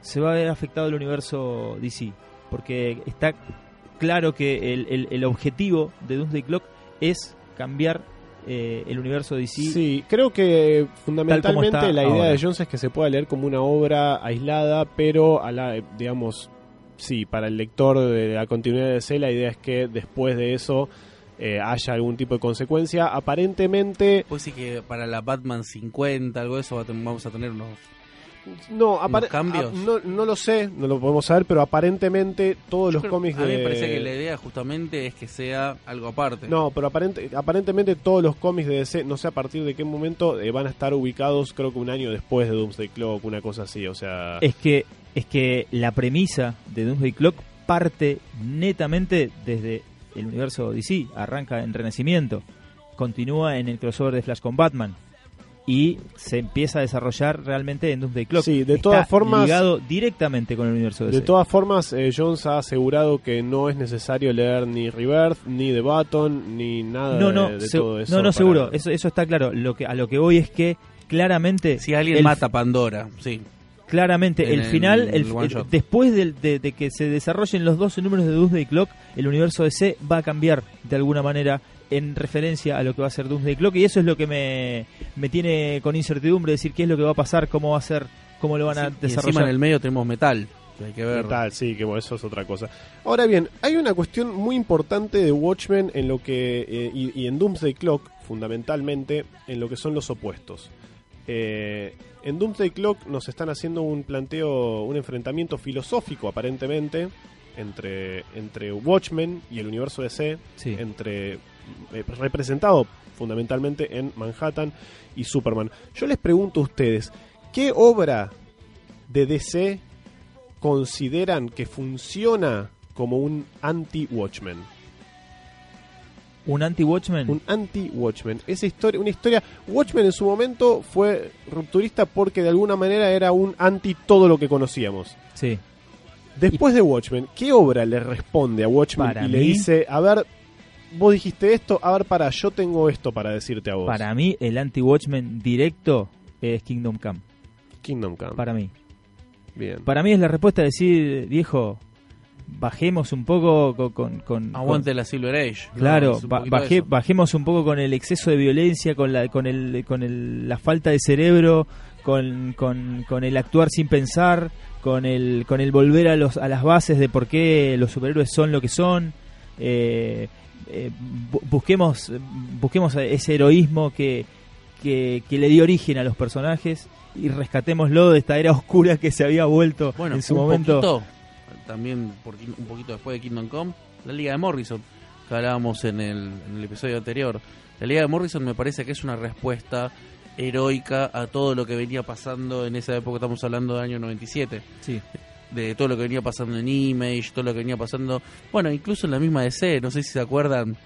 se va a ver afectado el universo DC. Porque está claro que el, el- el objetivo de Doomsday Clock es cambiar eh, el universo DC. Sí, creo que fundamentalmente la idea ahora. de Jones es que se pueda leer como una obra aislada, pero a la, digamos, sí, para el lector de la continuidad de DC la idea es que después de eso eh, haya algún tipo de consecuencia. Aparentemente, Pues sí que para la Batman 50, algo de eso vamos a tener unos... no, cambios? a- no, no lo sé, no lo podemos saber, pero aparentemente todos los Yo cómics A mí de... me parece que la idea justamente es que sea algo aparte. No, pero aparente, aparentemente todos los cómics de DC, no sé a partir de qué momento, eh, van a estar ubicados, creo que un año después de Doomsday Clock, una cosa así, o sea... Es que es que la premisa de Doomsday Clock parte netamente desde el universo DC, arranca en Renacimiento, continúa en el crossover de Flash con Batman y se empieza a desarrollar realmente en Doomsday Clock. Sí, de Está todas formas- ligado directamente con el universo DC. De todas formas, eh, Jones ha asegurado que no es necesario leer ni Rebirth, ni The Button, ni nada no, de, no, de se- todo eso. no, no, para- seguro, eso, eso está claro. Lo que a lo que voy es que claramente Si alguien el- mata a Pandora, sí. Claramente, En el final, el- después de, de que se desarrollen los 12 números de Doomsday Clock, el universo DC va a cambiar de alguna manera en referencia a lo que va a ser Doomsday Clock y eso es lo que me, me tiene con incertidumbre decir qué es lo que va a pasar, cómo va a ser, cómo lo van a Sí, y encima desarrollar. en el medio tenemos metal. que hay que ver. Tal, sí, que bueno, eso es otra cosa. Ahora bien, hay una cuestión muy importante de Watchmen en lo que eh, y, y en Doomsday Clock, fundamentalmente, en lo que son los opuestos. Eh, en Doomsday Clock nos están haciendo un planteo, un enfrentamiento filosófico aparentemente entre, entre Watchmen y el universo DC, Sí. entre eh, representado fundamentalmente en Manhattan y Superman. Yo les pregunto a ustedes, ¿qué obra de DC consideran que funciona como un anti-Watchmen? Un anti-Watchmen. Un anti-Watchmen. Esa historia, una historia. Watchmen en su momento fue rupturista porque de alguna manera era un anti todo lo que conocíamos. Sí. Después de Watchmen, ¿qué obra le responde a Watchmen Para y le dice, a ver, vos dijiste esto, a ver, para, yo tengo esto para decirte a vos? Para mí, el anti-Watchmen directo es Kingdom Come. Kingdom Come. Para mí. Bien. Para mí es la respuesta de decir, viejo, bajemos un poco con... con, con- Aguante la Silver Age. Claro, Es un ba- poquito baje- eso. bajemos un poco con el exceso de violencia, con la, con el, con el, la falta de cerebro, con, con, con el actuar sin pensar, con el, con el volver a los, a las bases de por qué los superhéroes son lo que son. Eh, eh, bu- busquemos, busquemos ese heroísmo que, que, que le dio origen a los personajes y rescatémoslo de esta era oscura que se había vuelto Bueno, en su un momento. poquito, también por- un poquito después de Kingdom Come, la Liga de Morrison, que hablábamos en el, en el episodio anterior. La Liga de Morrison me parece que es una respuesta heroica a todo lo que venía pasando en esa época, estamos hablando del año 97, Sí. De todo lo que venía pasando en Image, todo lo que venía pasando, bueno, incluso en la misma DC, no sé si se acuerdan,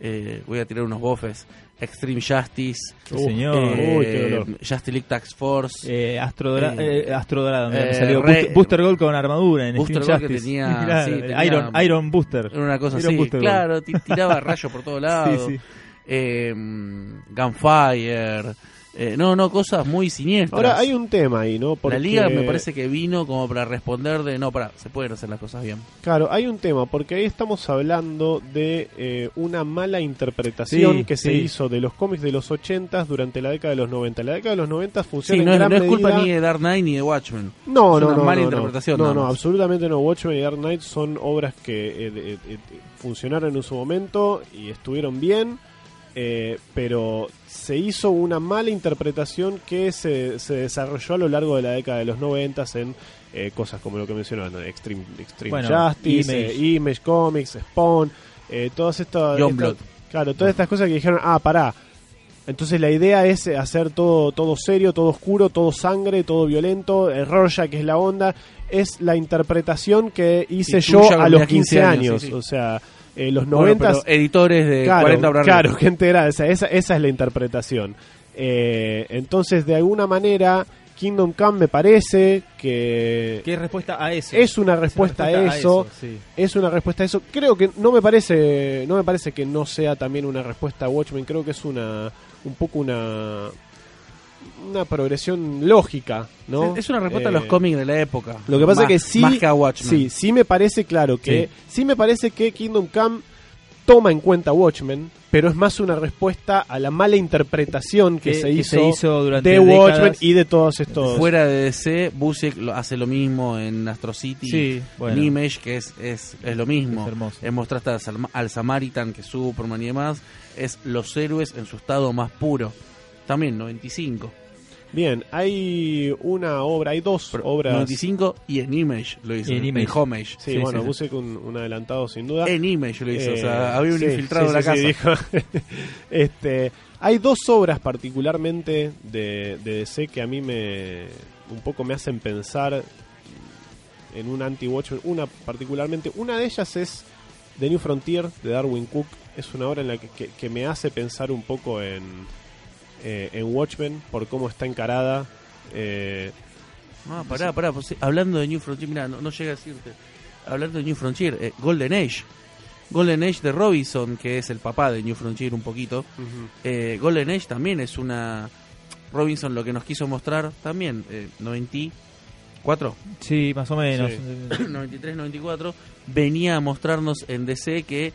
eh, voy a tirar unos bofes, Extreme Justice, Uf, señor. Uy, qué dolor. Justice League Task Force, Eh, Astro, Dora- Eh, eh, Dorado, eh, Booster, Booster Gold con armadura en Booster Gold que tenía- Claro, sí, el tenía- Iron, Iron Booster. Era una cosa Iron así, Booster claro, ti- tiraba rayos por todos lados. Sí, sí. Gunfire. Eh, no, no, cosas muy siniestras. Ahora hay un tema ahí, ¿no? Porque, La liga me parece que vino como para responder de, no, para, se pueden hacer las cosas bien. Claro, hay un tema, porque ahí estamos hablando de eh, una mala interpretación Sí, que se sí. hizo de los cómics de los 80 durante la década de los 90. La década de los 90 funciona Sí, en no, es- gran no es culpa medida- ni de Dark Knight ni de Watchmen. No, Es no, una no, mala no, interpretación No, no, absolutamente no. Watchmen y Dark Knight son obras que eh, eh, eh, funcionaron en su momento y estuvieron bien, eh, pero se hizo una mala interpretación que se, se desarrolló a lo largo de la década de los 90 en eh, cosas como lo que mencionaban. Extreme, Extreme Bueno, Justice, Image. eh, Image Comics, Spawn, eh, todas estas... Claro, todas estas cosas que dijeron, ah, pará, entonces la idea es eh, hacer todo, todo serio, todo oscuro, todo sangre, todo violento. Rorschach que es la onda. Es la interpretación que hice yo a los tenías 15 15 años. años, sí, sí. O sea, eh, los Bueno, 90... pero editores de claro, 40 para arriba. claro, gente era, o sea, esa, esa es la interpretación. Eh, entonces, de alguna manera, Kingdom Come me parece que ¿Qué respuesta a eso? es una respuesta, a eso. sí. Es una respuesta a eso. Creo que no me parece, no me parece que no sea también una respuesta a Watchmen. Creo que es una, un poco una, una progresión lógica, ¿no? Es una respuesta a Eh, los cómics de la época. Lo que pasa Más- es que sí, Más que a Watchmen. sí, sí me parece claro que, sí. me parece que Kingdom Come toma en cuenta Watchmen, pero es más una respuesta a la mala interpretación que, Que- se, que hizo se hizo durante de. Watchmen y de todos estos. Fuera de DC, Busiek lo- hace lo mismo en Astro City. Sí, bueno. En Image, que es, es, es lo mismo. Es mostraste al, al Samaritan, que es Superman y demás. Es los héroes en su estado más puro. También, 95. Bien, hay una obra, hay dos Pero obras. 95 y en Image lo hizo. Y en Image. Homage. Sí, Sí, bueno, sí, Busiek un, un adelantado sin duda. En Image lo hizo. o Eh, sea, había un sí, infiltrado sí, en la sí, sí, casa. dijo. este, hay dos obras particularmente de, de DC que a mí me un poco me hacen pensar en un anti-Watchmen. Una particularmente, una de ellas es The New Frontier de Darwin Cook. Es una obra en la que, que- que me hace pensar un poco en, eh, en Watchmen por cómo está encarada. Eh, Ah, pará, pará. pues, hablando de New Frontier, mira, no, no llega a decirte. Hablando de New Frontier, eh, Golden Age. Golden Age de Robinson, que es el papá de New Frontier un poquito. Eh, Golden Age también es una. Robinson lo que nos quiso mostrar también, eh, 94, Sí, más o menos. Sí. 93, 94, venía a mostrarnos en DC que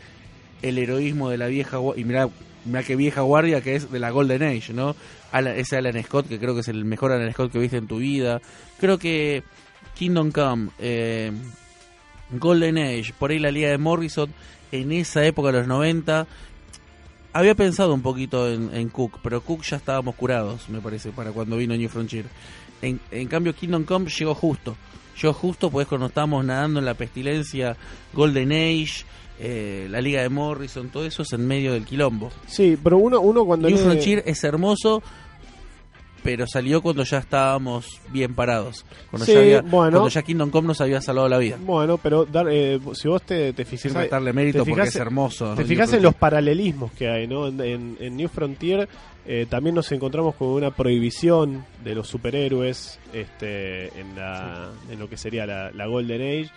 el heroísmo de la vieja y mirá, mirá qué vieja guardia que es de la Golden Age, ¿no? Ese Alan Scott que creo que es el mejor Alan Scott que viste en tu vida. Creo que Kingdom Come, eh, Golden Age, por ahí la Liga de Morrison, en esa época de los 90, había pensado un poquito en, en Cook, pero Cook ya estábamos curados, me parece, para cuando vino New Frontier. En, en cambio, Kingdom Come llegó justo. Llegó justo, pues cuando estábamos nadando en la pestilencia, Golden Age, eh, la Liga de Morrison, todo eso es en medio del quilombo. sí, pero uno, uno cuando New lee- Frontier es hermoso, pero salió cuando ya estábamos bien parados. Cuando, Sí, ya, había- bueno. cuando ya Kingdom Come nos había salvado la vida. Bueno, pero dar, eh, si vos te, te fijas, restarle mérito porque es hermoso. te fijas en los paralelismos que hay, ¿no? En, en- en New Frontier eh, también nos encontramos con una prohibición de los superhéroes este, en, la, en lo que sería la, la Golden Age.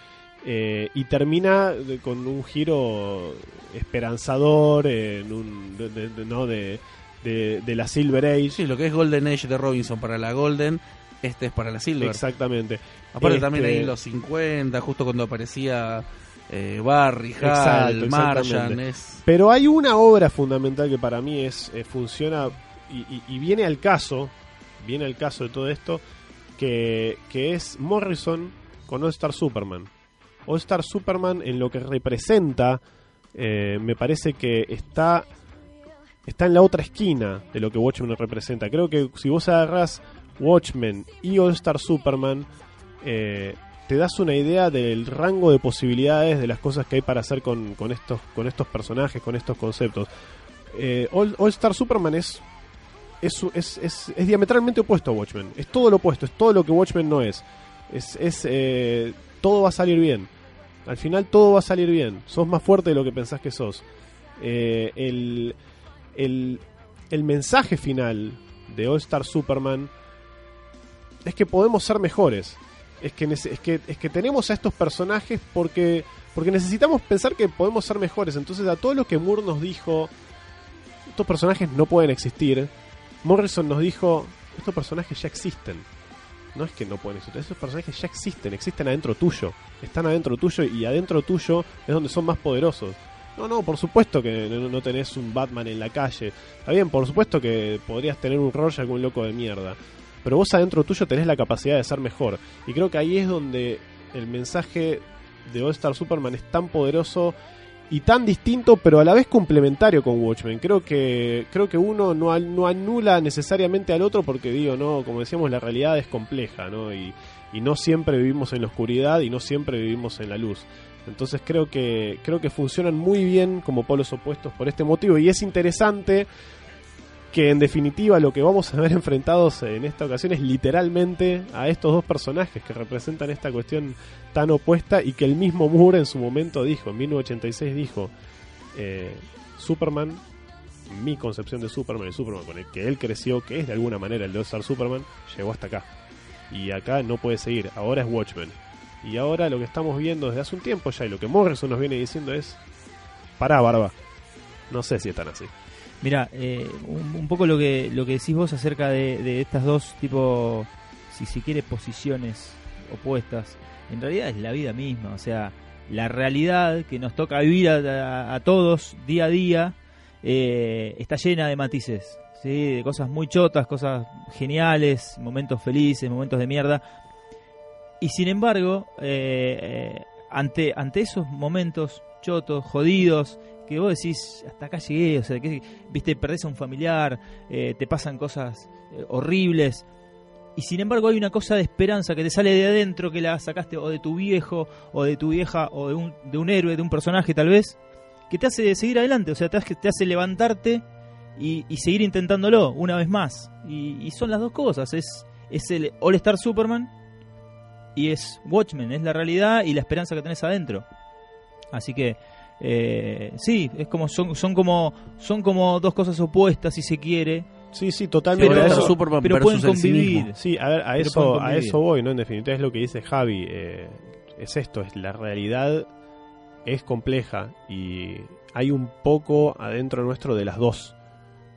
eh, y termina de- con un giro esperanzador en un, de- ¿no? de, de- de la Silver Age. Sí, lo que es Golden Age de Robinson para la Golden, este es para la Silver. Exactamente. Aparte Este- también ahí los 50, justo cuando aparecía eh, Barry, Hal, Exacto, Marjan, exactamente. es... Pero hay una obra fundamental que para mí es eh, funciona y, y- y viene al caso, viene al caso de todo esto, que, que es Morrison con All Star Superman. All Star Superman en lo que representa, eh, me parece que está está en la otra esquina de lo que Watchmen representa. Creo que si vos agarrás Watchmen y All Star Superman, eh, te das una idea del rango de posibilidades de las cosas que hay para hacer con, estos, con estos personajes, con estos conceptos. Eh, All, Star Superman es es, es, es, diametralmente opuesto a Watchmen. Es todo lo opuesto, es todo lo que Watchmen no es. Es, eh, todo va a salir bien. Al final todo va a salir bien. Sos más fuerte de lo que pensás que sos. El, el, el mensaje final de All Star Superman es que podemos ser mejores. Es que, es que, es que tenemos a estos personajes porque, porque necesitamos pensar que podemos ser mejores. Entonces a todo lo que Moore nos dijo, estos personajes no pueden existir. Morrison nos dijo, estos personajes ya existen. No es que no pueden existir, estos personajes ya existen, existen adentro tuyo. Están adentro tuyo y adentro tuyo es donde son más poderosos. No, no, por supuesto que no, tenés un Batman en la calle. Está bien, por supuesto que podrías tener un Rorschach algún loco de mierda. Pero vos adentro tuyo tenés la capacidad de ser mejor. Y creo que ahí es donde el mensaje de All Star Superman es tan poderoso y tan distinto, pero a la vez complementario con Watchmen. Creo que creo que uno no, no anula necesariamente al otro porque digo, no, como decíamos, la realidad es compleja, ¿no? Y no siempre vivimos en la oscuridad y no siempre vivimos en la luz. Entonces creo que creo que funcionan muy bien como polos opuestos por este motivo y es interesante que en definitiva lo que vamos a ver enfrentados en esta ocasión es literalmente a estos dos personajes que representan esta cuestión tan opuesta y que el mismo Moore en su momento dijo, en 1986 dijo, eh, Superman, mi concepción de Superman, el Superman con el que él creció, que es de alguna manera el de All-Star Superman, llegó hasta acá. Y acá no puede seguir, ahora es Watchmen. Y ahora lo que estamos viendo desde hace un tiempo ya y lo que Morrison nos viene diciendo es, pará, barba. No sé si están así. Mira, eh, un, un poco lo que lo que decís vos acerca de, de estas dos tipo, si si quiere posiciones opuestas, en realidad es la vida misma, o sea, la realidad que nos toca vivir a, a- a todos día a día eh, está llena de matices, sí, de cosas muy chotas, cosas geniales, momentos felices, momentos de mierda, y sin embargo, eh, eh, ante ante esos momentos chotos, jodidos, que vos decís, hasta acá llegué, o sea, que viste, perdés a un familiar, eh, te pasan cosas eh, horribles, y sin embargo hay una cosa de esperanza que te sale de adentro, que la sacaste o de tu viejo, o de tu vieja, o de un, de un héroe, de un personaje tal vez, que te hace seguir adelante, o sea, te hace, te hace levantarte y, seguir intentándolo una vez más. Y, y son las dos cosas, es, es el All Star Superman y es Watchmen, es la realidad y la esperanza que tenés adentro. Así que eh, sí, es como son, son como son como dos cosas opuestas si se quiere, Sí, sí, totalmente. Pero- All-Star Eso- Superman pero versus pueden convivir. Sí, a ver, a Pero eso, a eso voy, ¿no? En definitiva es lo que dice Javi. eh, es esto, es la realidad es compleja y hay un poco adentro nuestro de las dos.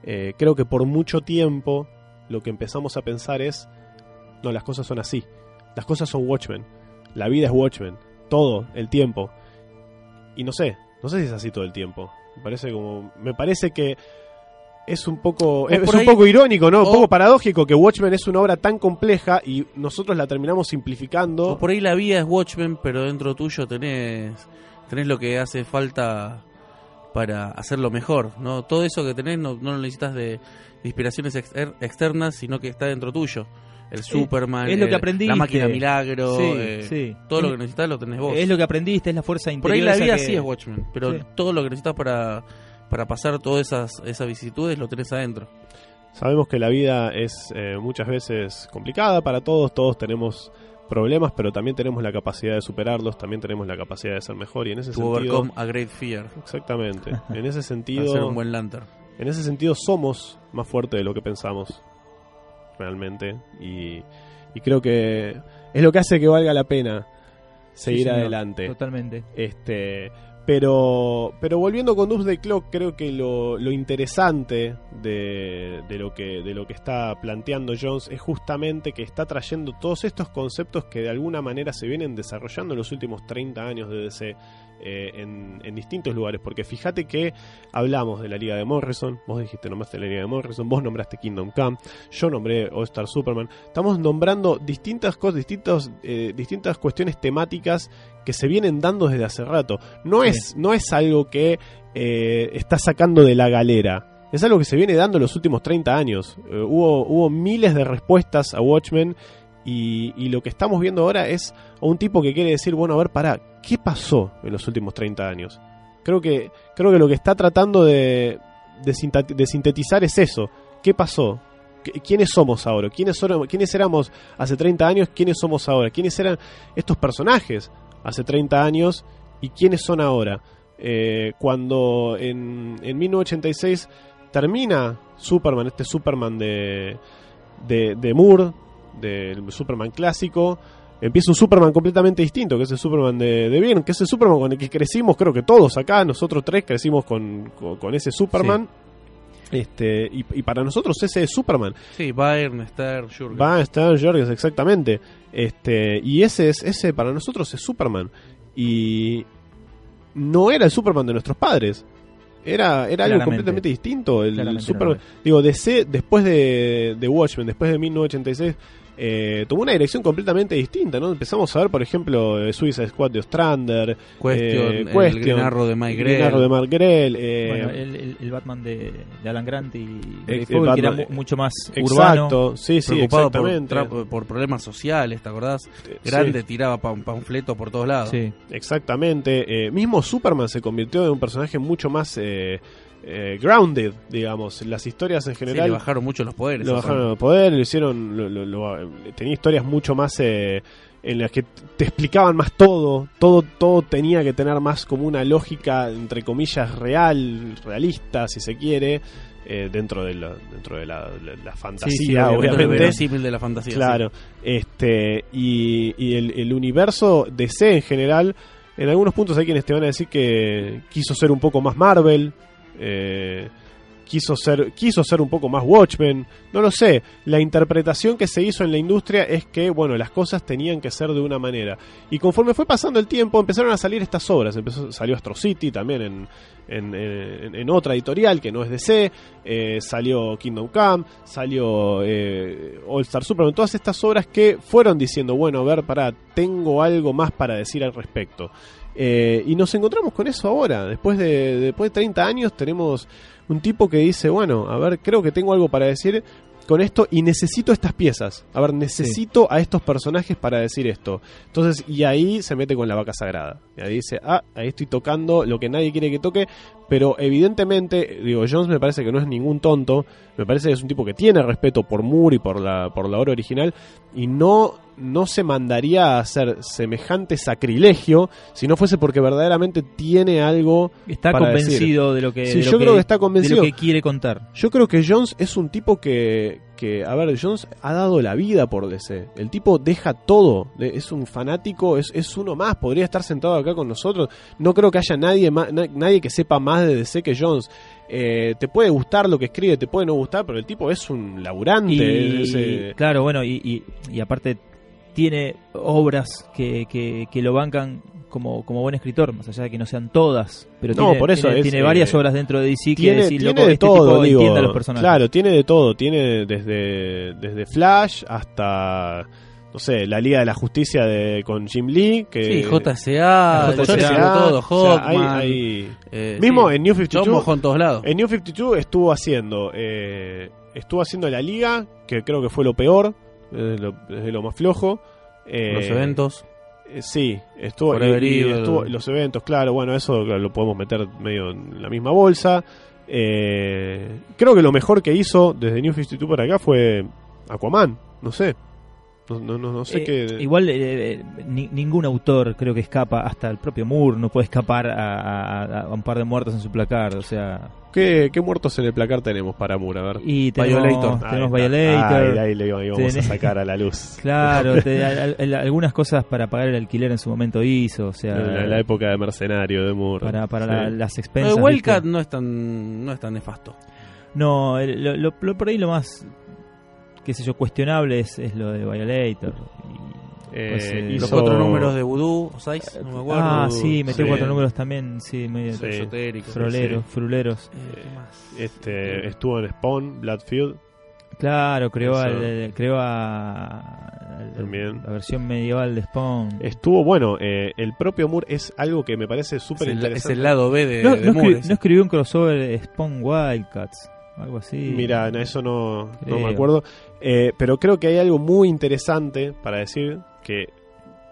Eh, creo que por mucho tiempo lo que empezamos a pensar es, no, las cosas son así. Las cosas son Watchmen. La vida es Watchmen. Todo, el tiempo. Y no sé, no sé si es así todo el tiempo. Me parece como, me parece que es un poco, es, un ahí- poco irónico, ¿no? Un poco paradójico que Watchmen es una obra tan compleja y nosotros la terminamos simplificando. O por ahí la vida es Watchmen, pero dentro tuyo tenés, tenés lo que hace falta para hacerlo mejor, ¿no? Todo eso que tenés no, no lo necesitas de, de inspiraciones exter- externas, sino que está dentro tuyo. El Superman, es lo que el- aprendiste. la máquina milagro, Sí, eh, sí. todo lo que necesitas lo tenés vos. Es lo que aprendiste, es la fuerza por ahí interior. la vida que- sí es Watchmen, pero Sí. todo lo que necesitas para, para pasar todas esas, esas vicisitudes lo tenés adentro. Sabemos que la vida es eh, muchas veces complicada para todos, todos tenemos problemas, pero también tenemos la capacidad de superarlos, también tenemos la capacidad de ser mejor y en ese To sentido overcome a great fear. exactamente, en ese sentido ser un buen lantern. en ese sentido somos más fuertes de lo que pensamos realmente y, y creo que es lo que hace que valga la pena seguir Sí, señor, adelante. Totalmente. Este, pero, pero volviendo con Doomsday Clock, creo que lo, lo interesante de, de lo que, de lo que está planteando Jones es justamente que está trayendo todos estos conceptos que de alguna manera se vienen desarrollando en los últimos 30 años de DC eh, en, en distintos lugares. Porque fíjate que hablamos de la Liga de Morrison, vos dijiste nombraste la Liga de Morrison, vos nombraste Kingdom Come, yo nombré All Star Superman. Estamos nombrando distintas cosas, distintos, eh, distintas cuestiones temáticas que se vienen dando desde hace rato. No Sí. es, no es algo que eh, está sacando de la galera. es algo que se viene dando los últimos 30 años. Hubo, hubo miles de respuestas a Watchmen y, y lo que estamos viendo ahora es a un tipo que quiere decir, bueno, a ver, pará, ¿qué pasó en los últimos 30 años? Creo que, creo que lo que está tratando de, de, sintetizar es eso. ¿Qué pasó? ¿Qui- ¿Quiénes somos ahora? ¿Quiénes, ¿Quiénes éramos hace 30 años? ¿Quiénes somos ahora? ¿Quiénes eran estos personajes hace 30 años? ¿Y quiénes son ahora? Eh, cuando en, en 1986 termina Superman, este Superman de, de, de Moore, del Superman clásico, empieza un Superman completamente distinto, que es el Superman de, de Byrne, que es el Superman con el que crecimos, creo que todos acá, nosotros tres crecimos con, con, con ese Superman. Este, y, y para nosotros ese es Superman. Sí, Bayern, Stern, Jurgen. Va a estar Jorgens, exactamente. Este, y ese es, ese para nosotros es Superman. Y no era el Superman de nuestros padres. Era, era algo completamente distinto. El Claramente Superman, no digo, DC, después de, de Watchmen, después de 1986, eh, tomó una dirección completamente distinta, ¿no? Empezamos a ver, por ejemplo, eh, Suicide Squad de Ostrander, Question, eh, el Question, Green Arrow de Mike Grell. De Mark Grell, eh, Bueno, el, el- el Batman de, de Alan Grant y el Fogel, que era Batman- mu- mucho más urbano. exacto, sí, sí, preocupado por, exactamente. tra- por problemas sociales, ¿te acordás? Sí. Grande, tiraba pa- panfletos por todos lados. Sí. Exactamente. Eh, mismo Superman se convirtió en un personaje mucho más eh, grounded, digamos. Las historias en Sí, general le bajaron mucho los poderes. lo bajaron Superman. al poder, lo hicieron, lo- lo- lo- tenía historias mucho más eh, en las que te explicaban más todo, todo, todo tenía que tener más como una lógica entre comillas real, realista, si se quiere, eh, dentro de la, dentro de la, la- la fantasía, sí, del obviamente. de la fantasía. Claro, este y, y el, el universo DC en general, en algunos puntos hay quienes te van a decir que quiso ser un poco más Marvel, eh, quiso ser quiso ser un poco más Watchmen, no lo sé. La interpretación que se hizo en la industria es que bueno las cosas tenían que ser de una manera. Y conforme fue pasando el tiempo empezaron a salir estas obras, salió Astro City también en en, otra editorial que no es DC, eh, salió Kingdom Come, salió eh, All Star Superman, todas estas obras que fueron diciendo, bueno, a ver, pará, tengo algo más para decir al respecto. Eh, y nos encontramos con eso ahora, después de, después de 30 años tenemos un tipo que dice, bueno, a ver, creo que tengo algo para decir con esto y necesito estas piezas. A ver, necesito a estos personajes para decir esto. Entonces, y ahí se mete con la vaca sagrada. Y ahí dice, ah, ahí estoy tocando lo que nadie quiere que toque, pero evidentemente, digo, Jones me parece que no es ningún tonto, me parece que es un tipo que tiene respeto por Moore y por la, por la obra original, y no, no se mandaría a hacer semejante sacrilegio si no fuese porque verdaderamente tiene algo Está para convencido de lo que, Sí, de lo yo creo que está convencido. de lo que quiere contar. Yo creo que Jones es un tipo que, que, a ver, Jones ha dado la vida por DC. El tipo deja todo. Es un fanático, es, es uno más. Podría estar sentado acá con nosotros. No creo que haya nadie, más, na- nadie que sepa más de DC que Jones. Eh, te puede gustar lo que escribe, te puede no gustar, pero el tipo es un laburante. Y, eh, claro, bueno, y, y, y aparte tiene obras que, que, que lo bancan como, como buen escritor, más allá de que no sean todas, pero No, tiene, por eso tiene, es, tiene eh, varias obras dentro de DC que tiene, decir, tiene loco, de este todo, tipo digo, entiende a los personajes. Claro, tiene de todo. Tiene desde, desde Flash hasta, no sé, la Liga de la Justicia de, con Jim Lee. Que, Sí, JSA, JSA, todo, o sea, hay- Hawkman, hay- eh, Mismo sí, en New John 52. mojó en todos lados. En New 52 estuvo haciendo eh, estuvo haciendo la liga, que creo que fue lo peor, lo, es lo más flojo. Eh, Los eventos. eh, sí, estuvo, y- y Evil. estuvo- los eventos, claro, bueno, eso lo podemos meter medio en la misma bolsa. Eh, creo que lo mejor que hizo desde New 52 para acá fue Aquaman, no sé. No, no, no, no sé Eh, qué. Igual eh, eh, ni- ningún autor creo que escapa, hasta el propio Moore no puede escapar a, a- a un par de muertos en su placar, o sea... ¿Qué, qué muertos en el placar tenemos para Moore? A ver. Y tenemos Violator. tenemos Ahí. Violator. Ahí, ahí le íbamos a sacar a la luz. Claro, te- al- al- algunas cosas para pagar el alquiler en su momento hizo, o sea, En la, la época de mercenario de Moore. para, para Sí. la- las expensas. Wildcat ¿viste? no es tan no es tan nefasto. No, el- lo, lo- lo- por ahí lo más, qué sé yo, cuestionable es, es lo de Violator. Y, Eh, pues, eh, Los cuatro números de Voodoo, o seis, no me acuerdo. ah, sí, metió sí. cuatro números también, sí, medio Sí. Esotéricos. froleros, fruleros. Eh. Este, estuvo en Spawn, Bloodfield. Claro, creó, Eso. al- creó a, al- También. la versión medieval de Spawn. Estuvo, bueno, eh, el propio Moore es algo que me parece súper el, es interesante. el lado B de, no, de no Moore, escribió un crossover Spawn Wildcats. algo así. Mira, eso no, no me acuerdo. Eh, pero creo que hay algo muy interesante para decir que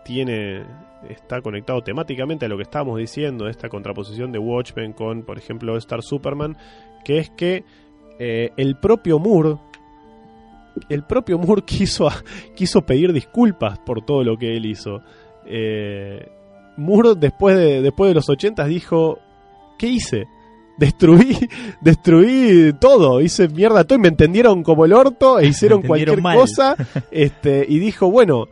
tiene está conectado temáticamente a lo que estábamos diciendo, esta contraposición de Watchmen con, por ejemplo, Star Superman, que es que eh, el propio Moore, el propio Moore quiso, quiso pedir disculpas por todo lo que él hizo. Eh, Moore después de, después de los 80 dijo, ¿qué hice? Destruí, destruí todo, hice mierda todo y me entendieron como el orto e hicieron cualquier mal. cosa. Este, y dijo, bueno,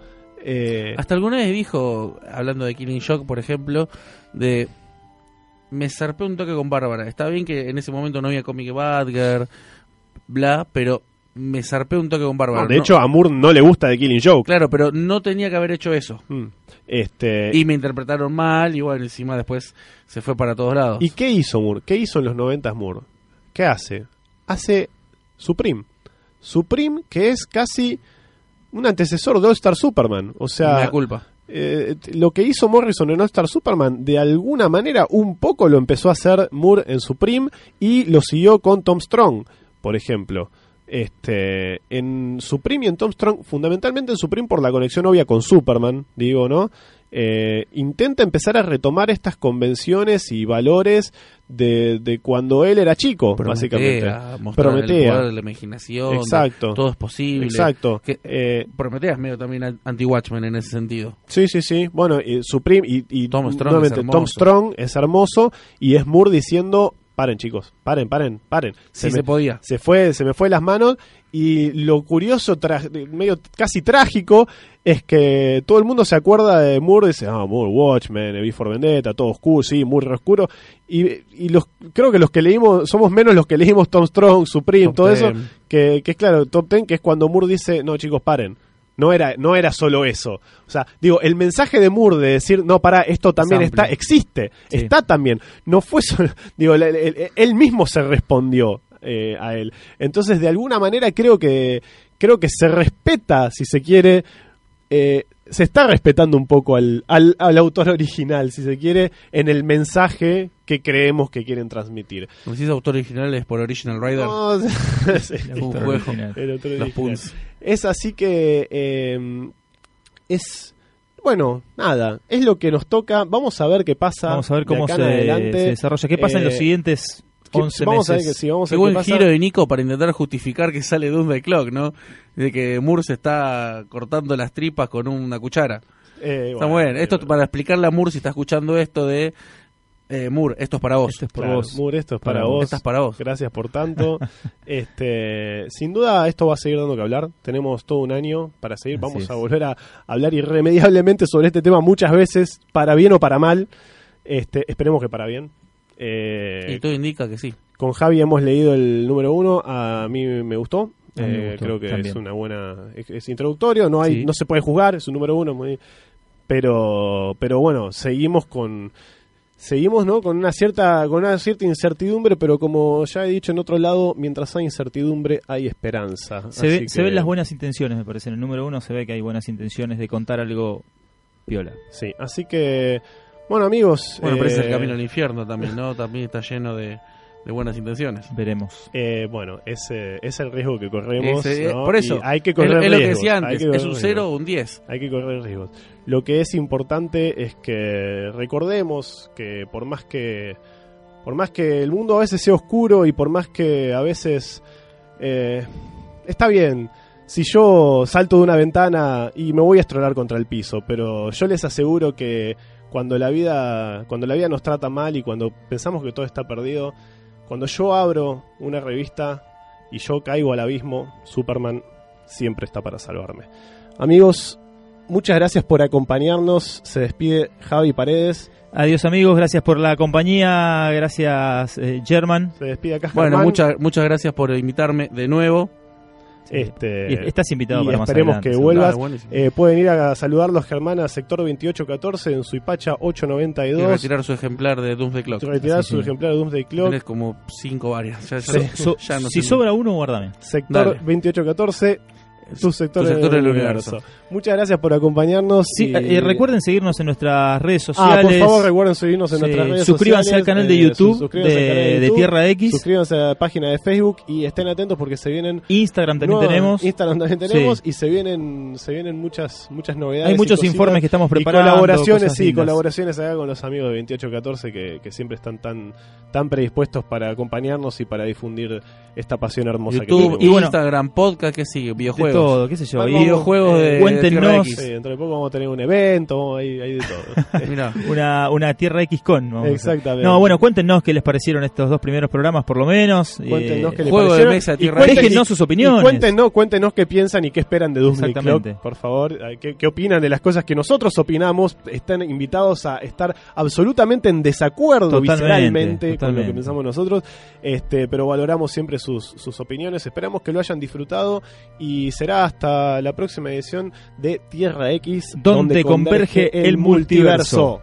eh, Hasta alguna vez dijo, hablando de Killing Shock, por ejemplo, de. Me zarpé un toque con Bárbara. Está bien que en ese momento no había Comic Badger, bla, pero me zarpé un toque con Bárbara. no, de hecho a Moore no le gusta The Killing Joke. Claro, pero no tenía que haber hecho eso. Mm. Este, Y me interpretaron mal, y bueno, encima después se fue para todos lados. ¿Y qué hizo Moore? ¿Qué hizo en los 90 Moore? ¿Qué hace? Hace Supreme. Supreme, que es casi un antecesor de All Star Superman. O sea, culpa. eh, lo que hizo Morrison en All Star Superman, de alguna manera, un poco lo empezó a hacer Moore en Supreme y lo siguió con Tom Strong, por ejemplo. Este, en Supreme y en Tom Strong, fundamentalmente en Supreme por la conexión obvia con Superman, digo, ¿no? Eh, intenta empezar a retomar estas convenciones y valores de, de cuando él era chico, básicamente. Prometea, el Prometea. poder de la imaginación. Exacto. Todo es posible. Exacto. Que- Eh, Prometea es medio también an- anti-Watchmen en ese sentido. Sí, sí, sí. Bueno, y Supreme y, y Tom Strong. Tom Strong es hermoso y es Moore diciendo, paren chicos, paren, paren, paren. Sí me, se podía. se fue, se me fue las manos y lo curioso, tra- medio casi trágico, es que todo el mundo se acuerda de Moore, dice, ah, Moore, Watchmen, V for Vendetta, todo oscuro, sí, Moore re oscuro. Y, y los, creo que los que leímos, somos menos los que leímos Tom Strong, Supreme, Top todo eso, que, que es claro, Top Ten, que es cuando Moore dice, no chicos, paren. No era, no era solo eso. O sea, digo, el mensaje de Moore de decir, no, para, esto también está, existe, Sí. está también. No fue solo, digo, el- el- él mismo se respondió eh, a él. Entonces, de alguna manera creo que, creo que se respeta, si se quiere, eh, se está respetando un poco al, al, al autor original, si se quiere, en el mensaje que creemos que quieren transmitir. Como decís autor original es por Original Rider. No, sí. El autor juego. original. El autor Los. Puns. Es así que eh, es bueno, nada, es lo que nos toca. Vamos a ver qué pasa. Vamos a ver de cómo acá se, en adelante. se desarrolla. ¿Qué pasa en los Eh, siguientes ¿Qué- 11 vamos a ver meses? que sí, vamos a ver qué buen pasa. giro de Nico para intentar justificar que sale Doom the Clock, ¿no? De que Moore se está cortando las tripas con una cuchara. Eh, Está bueno, bueno. Esto eh, para explicarle a Moore si está escuchando esto de eh, Moore, esto es para vos. Esto es por claro, vos. Moore, esto es para, Para vos. Esta es para vos. Gracias por tanto. este, sin duda esto va a seguir dando que hablar. Tenemos todo un año para seguir. Así Vamos es. a volver a hablar irremediablemente sobre este tema muchas veces, para bien o para mal. Este, esperemos que para bien. Eh, Y todo indica que sí. Con Javi hemos leído el número uno, a mí me gustó. Me Eh, gustó, creo que también. es una buena, es, es introductorio, no hay, Sí. no se puede juzgar, es un número uno, muy- pero, pero bueno, seguimos con, seguimos, ¿no? Con una cierta, con una cierta incertidumbre, pero como ya he dicho en otro lado, mientras hay incertidumbre hay esperanza. Se, ve- se ven las buenas intenciones, me parece. En el número uno se ve que hay buenas intenciones de contar algo piola. Sí, así que, bueno amigos, Bueno, pero ese es el eh, camino al infierno también, ¿no? También está lleno de, de buenas intenciones. Veremos. eh, bueno, ese es el riesgo que corremos. Ese- ¿no? por eso, Y hay que Es, correr es lo que riesgos, decía antes, que es un riesgos. 0 o un 10. hay que correr riesgos. Lo que es importante es que recordemos que por más que por más que el mundo a veces sea oscuro y por más que a veces eh, está bien si yo salto de una ventana y me voy a estrolar contra el piso, pero yo les aseguro que cuando la vida cuando la vida nos trata mal y cuando pensamos que todo está perdido, cuando yo abro una revista y yo caigo al abismo, Superman siempre está para salvarme. Amigos, muchas gracias por acompañarnos. Se despide Javi Paredes. Adiós amigos, gracias por la compañía, gracias eh, German. Se despide acá Bueno, muchas muchas gracias por invitarme de nuevo. Este, Y estás invitado y para más esperemos adelante, que vuelvas. Claro. Eh, pueden ir a saludarlos, Germán, a sector 2814 en Suipacha y 892. retirar su ejemplar de Doomsday Clock. Retirar Sí, su sí. ejemplar de Doomsday Clock. Tenés como cinco varias. Ya, ya Sí. So- ya no si sé. sobra uno, guárdame. Sector Dale. 2814. Tu sector, Tu sector del del universo. universo. Muchas gracias por acompañarnos. Sí, y- eh, recuerden seguirnos en nuestras redes Ah, sociales. por favor, recuerden seguirnos en Sí, nuestras redes suscríbanse sociales. al canal de eh, YouTube suscríbanse al de- canal de Tierra X. Suscríbanse a la página de Facebook y estén atentos porque se vienen Instagram también nuevas- tenemos. Instagram también tenemos Sí. y se vienen se vienen muchas muchas novedades. Hay muchos informes que estamos y preparando. colaboraciones, sí, lindas. colaboraciones acá con los amigos de 2814 que, que siempre están tan tan predispuestos para acompañarnos y para difundir esta pasión hermosa que YouTube, tenemos. y bueno, Instagram, podcast, ¿qué sigue? De Videojuegos. Todo, qué sé yo. Vamos, videojuegos de- cuéntenos. Sí, dentro de poco vamos a tener un evento, hay, hay de todo. Mirá. una, una Tierra X con. vamos. Exactamente. No, bueno, cuéntenos qué les parecieron estos dos primeros programas, por lo menos. Cuéntenos Eh, qué les juego de parecieron mesa, Tierra cuenten- Déjennos sus opiniones. Y cuéntenos, cuéntenos qué piensan y qué esperan de Doomsday Exactamente. Clock, por favor. Eh, ¿Qué, qué opinan de las cosas que nosotros opinamos? Están invitados a estar absolutamente en desacuerdo Totalmente, visceralmente con lo que pensamos nosotros, este, pero valoramos siempre sus, sus opiniones. Esperamos que lo hayan disfrutado y hasta la próxima edición de Tierra X, donde, converge, el multiverso.